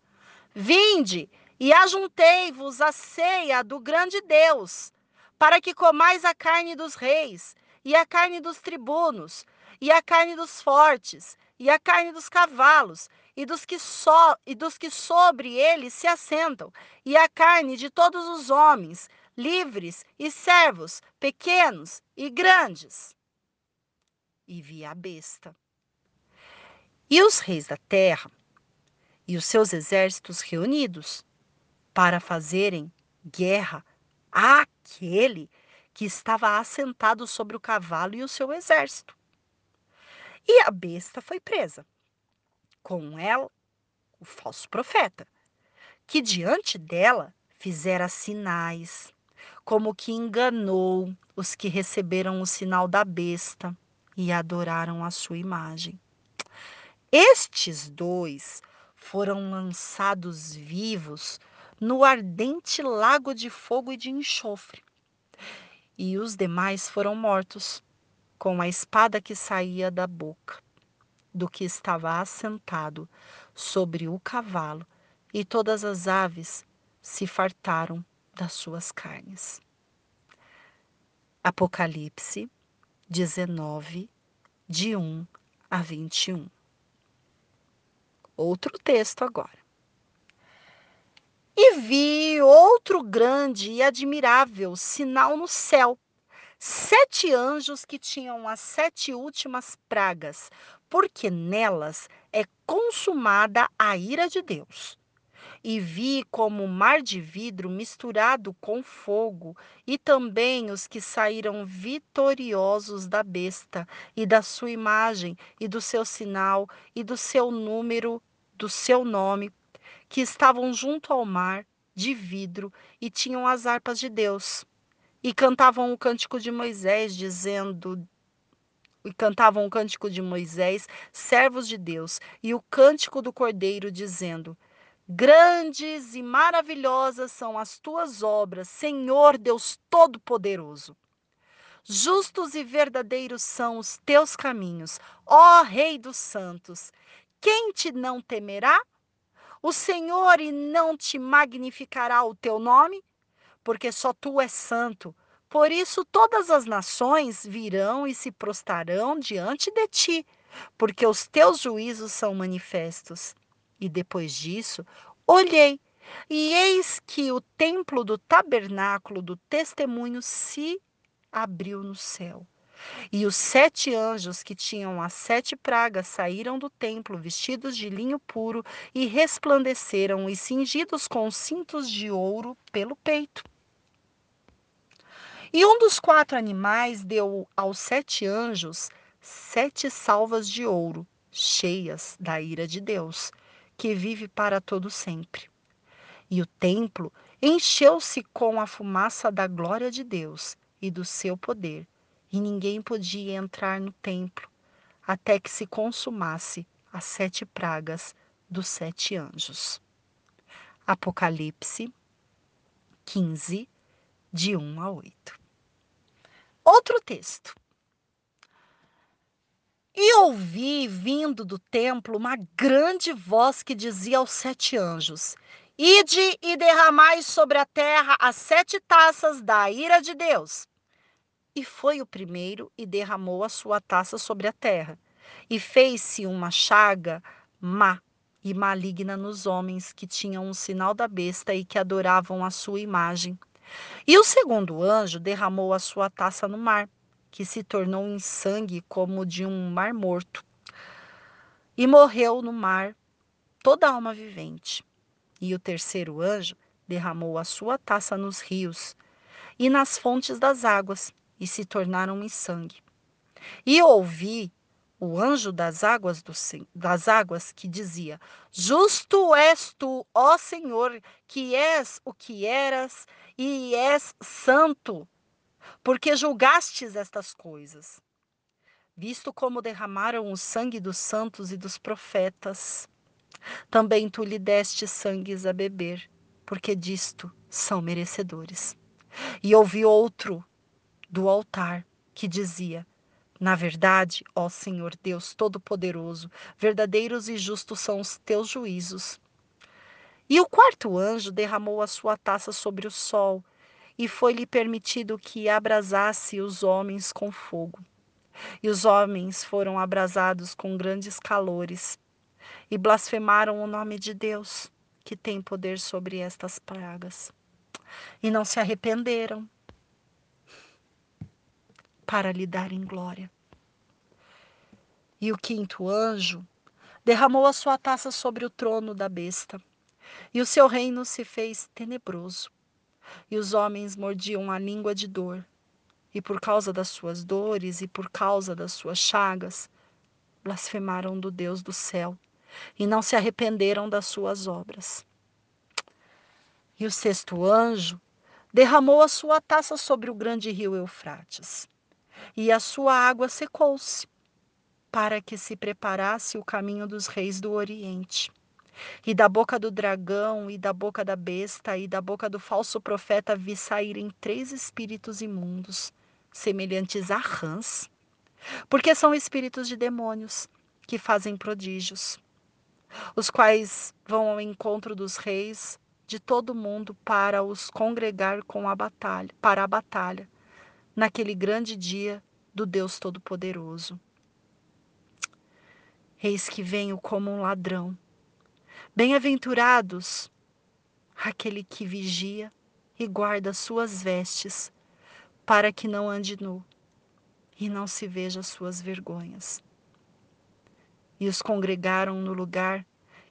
Vinde e ajuntei-vos à ceia do grande Deus, para que comais a carne dos reis, e a carne dos tribunos, e a carne dos fortes, e a carne dos cavalos, e dos que so, e dos que sobre eles se assentam, e a carne de todos os homens, livres e servos, pequenos e grandes. E vi a besta. E os reis da terra e os seus exércitos reunidos para fazerem guerra àquele que estava assentado sobre o cavalo e o seu exército. E a besta foi presa. Com ela, o falso profeta, que diante dela fizera sinais, como que enganou os que receberam o sinal da besta e adoraram a sua imagem. Estes dois foram lançados vivos no ardente lago de fogo e de enxofre. E os demais foram mortos com a espada que saía da boca do que estava assentado sobre o cavalo, e todas as aves se fartaram das suas carnes. Apocalipse 19, de 1 a 21. Outro texto agora. E vi outro grande e admirável sinal no céu: sete anjos que tinham as sete últimas pragas, porque nelas é consumada a ira de Deus e vi como mar de vidro misturado com fogo, e também os que saíram vitoriosos da besta, e da sua imagem, e do seu sinal, e do seu número, do seu nome, que estavam junto ao mar de vidro e tinham as harpas de Deus. E cantavam o cântico de Moisés, dizendo: e cantavam o cântico de Moisés, servos de Deus, e o cântico do Cordeiro, dizendo: Grandes e maravilhosas são as tuas obras, Senhor Deus Todo-Poderoso. Justos e verdadeiros são os teus caminhos, ó Rei dos santos. Quem te não temerá? O Senhor e não te magnificará o teu nome? Porque só tu és santo. Por isso todas as nações virão e se prostrarão diante de ti, porque os teus juízos são manifestos. E depois disso, olhei, e eis que o templo do tabernáculo do testemunho se abriu no céu. E os sete anjos que tinham as sete pragas saíram do templo vestidos de linho puro e resplandeceram e cingidos com cintos de ouro pelo peito. E um dos quatro animais deu aos sete anjos sete salvas de ouro, cheias da ira de Deus que vive para todo sempre. E o templo encheu-se com a fumaça da glória de Deus e do seu poder, e ninguém podia entrar no templo até que se consumasse as sete pragas dos sete anjos. Apocalipse 15, de 1 a 8. Outro texto. E ouvi vindo do templo uma grande voz que dizia aos sete anjos: Ide e derramai sobre a terra as sete taças da ira de Deus. e foi o primeiro e derramou a sua taça sobre a terra. E fez-se uma chaga má e maligna nos homens que tinham um sinal da besta e que adoravam a sua imagem. E o segundo anjo derramou a sua taça no mar, que se tornou em sangue como de um mar morto. E morreu no mar toda alma vivente. E o terceiro anjo derramou a sua taça nos rios e nas fontes das águas, e se tornaram em sangue. E ouvi o anjo das águas, do, das águas que dizia: Justo és tu, ó Senhor, que és o que eras e és santo, porque julgastes estas coisas. Visto como derramaram o sangue dos santos e dos profetas, também tu lhe deste sangues a beber, porque disto são merecedores. E ouvi outro do altar que dizia: Na verdade, ó Senhor Deus Todo-Poderoso, verdadeiros e justos são os teus juízos. E o quarto anjo derramou a sua taça sobre o sol, e foi-lhe permitido que abrasasse os homens com fogo. E os homens foram abrasados com grandes calores, e blasfemaram o nome de Deus, que tem poder sobre estas pragas. E não se arrependeram para lhe darem glória. E o quinto anjo derramou a sua taça sobre o trono da besta, e o seu reino se fez tenebroso. E os homens mordiam a língua de dor, e por causa das suas dores e por causa das suas chagas, blasfemaram do Deus do céu e não se arrependeram das suas obras. E o sexto anjo derramou a sua taça sobre o grande rio Eufrates, e a sua água secou-se, para que se preparasse o caminho dos reis do Oriente. E da boca do dragão, e da boca da besta, e da boca do falso profeta vi saírem três espíritos imundos, semelhantes a rãs, porque são espíritos de demônios que fazem prodígios os quais vão ao encontro dos reis de todo o mundo para os congregar com a batalha, para a batalha, naquele grande dia do Deus Todo-Poderoso. Eis que venho como um ladrão. Bem-aventurados aquele que vigia e guarda suas vestes, para que não ande nu e não se veja suas vergonhas e os congregaram no lugar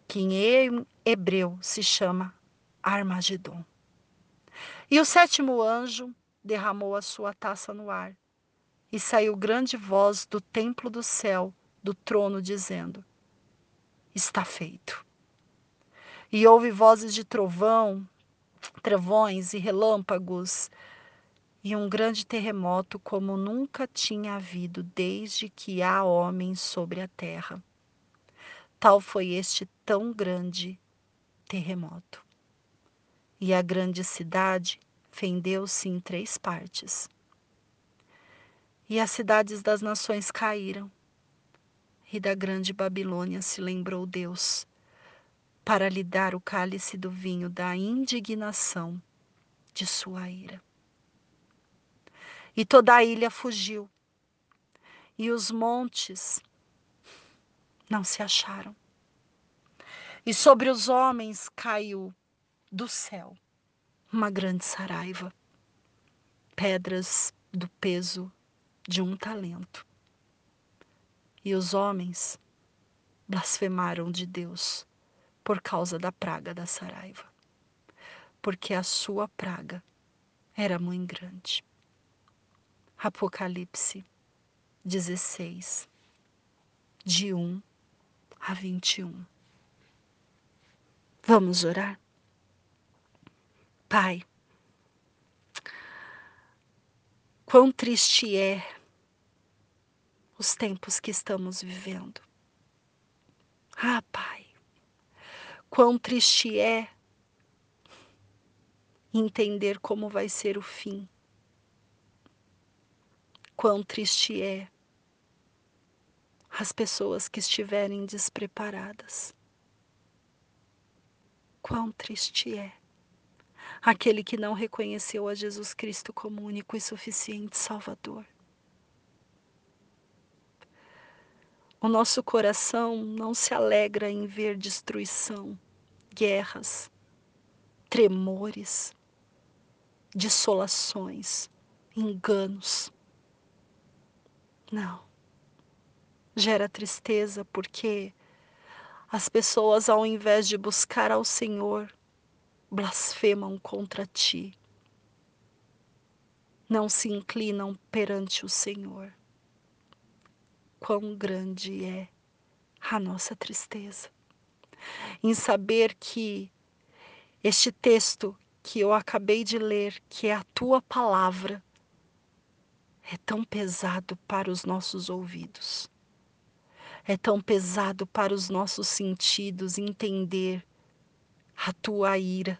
que em hebreu se chama Armagedon. E o sétimo anjo derramou a sua taça no ar, e saiu grande voz do templo do céu, do trono, dizendo: Está feito. E houve vozes de trovão, trovões e relâmpagos, e um grande terremoto como nunca tinha havido desde que há homens sobre a terra. Tal foi este tão grande terremoto. E a grande cidade fendeu-se em três partes. E as cidades das nações caíram. E da grande Babilônia se lembrou Deus para lhe dar o cálice do vinho da indignação de sua ira. E toda a ilha fugiu, e os montes não se acharam. E sobre os homens caiu do céu uma grande saraiva, pedras do peso de um talento. E os homens blasfemaram de Deus por causa da praga da saraiva, porque a sua praga era muito grande. Apocalipse 16, de 1 a 21. Vamos orar? Pai, quão triste é os tempos que estamos vivendo. Ah, Pai, quão triste é entender como vai ser o fim. Quão triste é as pessoas que estiverem despreparadas. Quão triste é aquele que não reconheceu a Jesus Cristo como único e suficiente Salvador. O nosso coração não se alegra em ver destruição, guerras, tremores, dissolações, enganos. Não. Gera tristeza porque as pessoas, ao invés de buscar ao Senhor, blasfemam contra ti. Não se inclinam perante o Senhor. Quão grande é a nossa tristeza em saber que este texto que eu acabei de ler, que é a tua palavra, é tão pesado para os nossos ouvidos. É tão pesado para os nossos sentidos entender a tua ira.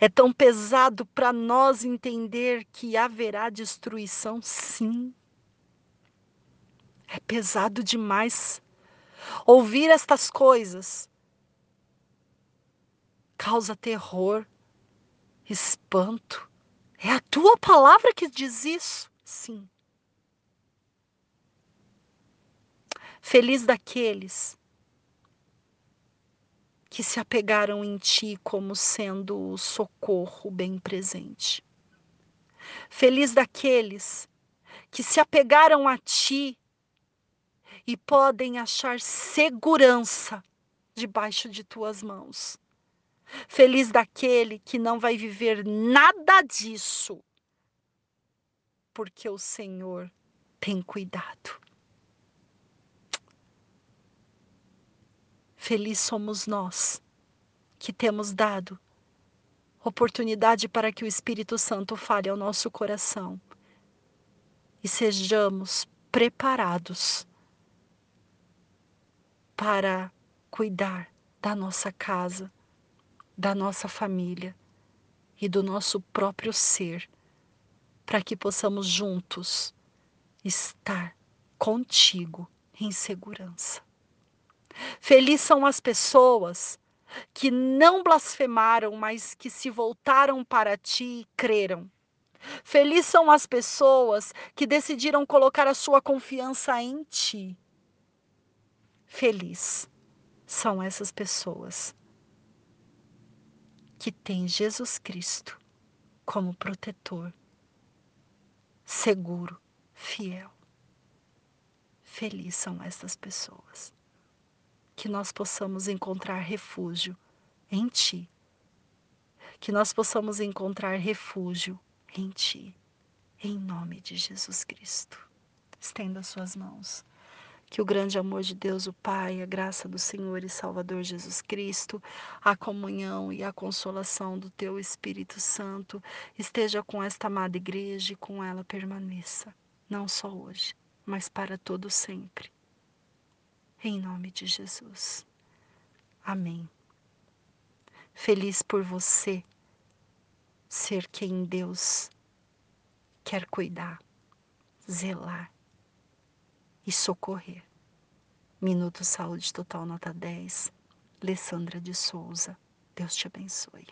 É tão pesado para nós entender que haverá destruição, sim. É pesado demais ouvir estas coisas. Causa terror, espanto. É a tua palavra que diz isso? Sim. Feliz daqueles que se apegaram em ti como sendo o socorro bem presente. Feliz daqueles que se apegaram a ti e podem achar segurança debaixo de tuas mãos. Feliz daquele que não vai viver nada disso, porque o Senhor tem cuidado. Feliz somos nós que temos dado oportunidade para que o Espírito Santo fale ao nosso coração e sejamos preparados para cuidar da nossa casa da nossa família e do nosso próprio ser, para que possamos juntos estar contigo em segurança. Felizes são as pessoas que não blasfemaram, mas que se voltaram para ti e creram. Felizes são as pessoas que decidiram colocar a sua confiança em ti. Feliz são essas pessoas que tem Jesus Cristo como protetor, seguro, fiel. Felizes são estas pessoas. Que nós possamos encontrar refúgio em Ti. Que nós possamos encontrar refúgio em Ti. Em nome de Jesus Cristo. Estenda suas mãos. Que o grande amor de Deus, o Pai, a graça do Senhor e Salvador Jesus Cristo, a comunhão e a consolação do Teu Espírito Santo esteja com esta amada igreja e com ela permaneça, não só hoje, mas para todo sempre. Em nome de Jesus. Amém. Feliz por você ser quem Deus quer cuidar, zelar e socorrer. Minuto Saúde Total Nota 10, Alessandra de Souza. Deus te abençoe.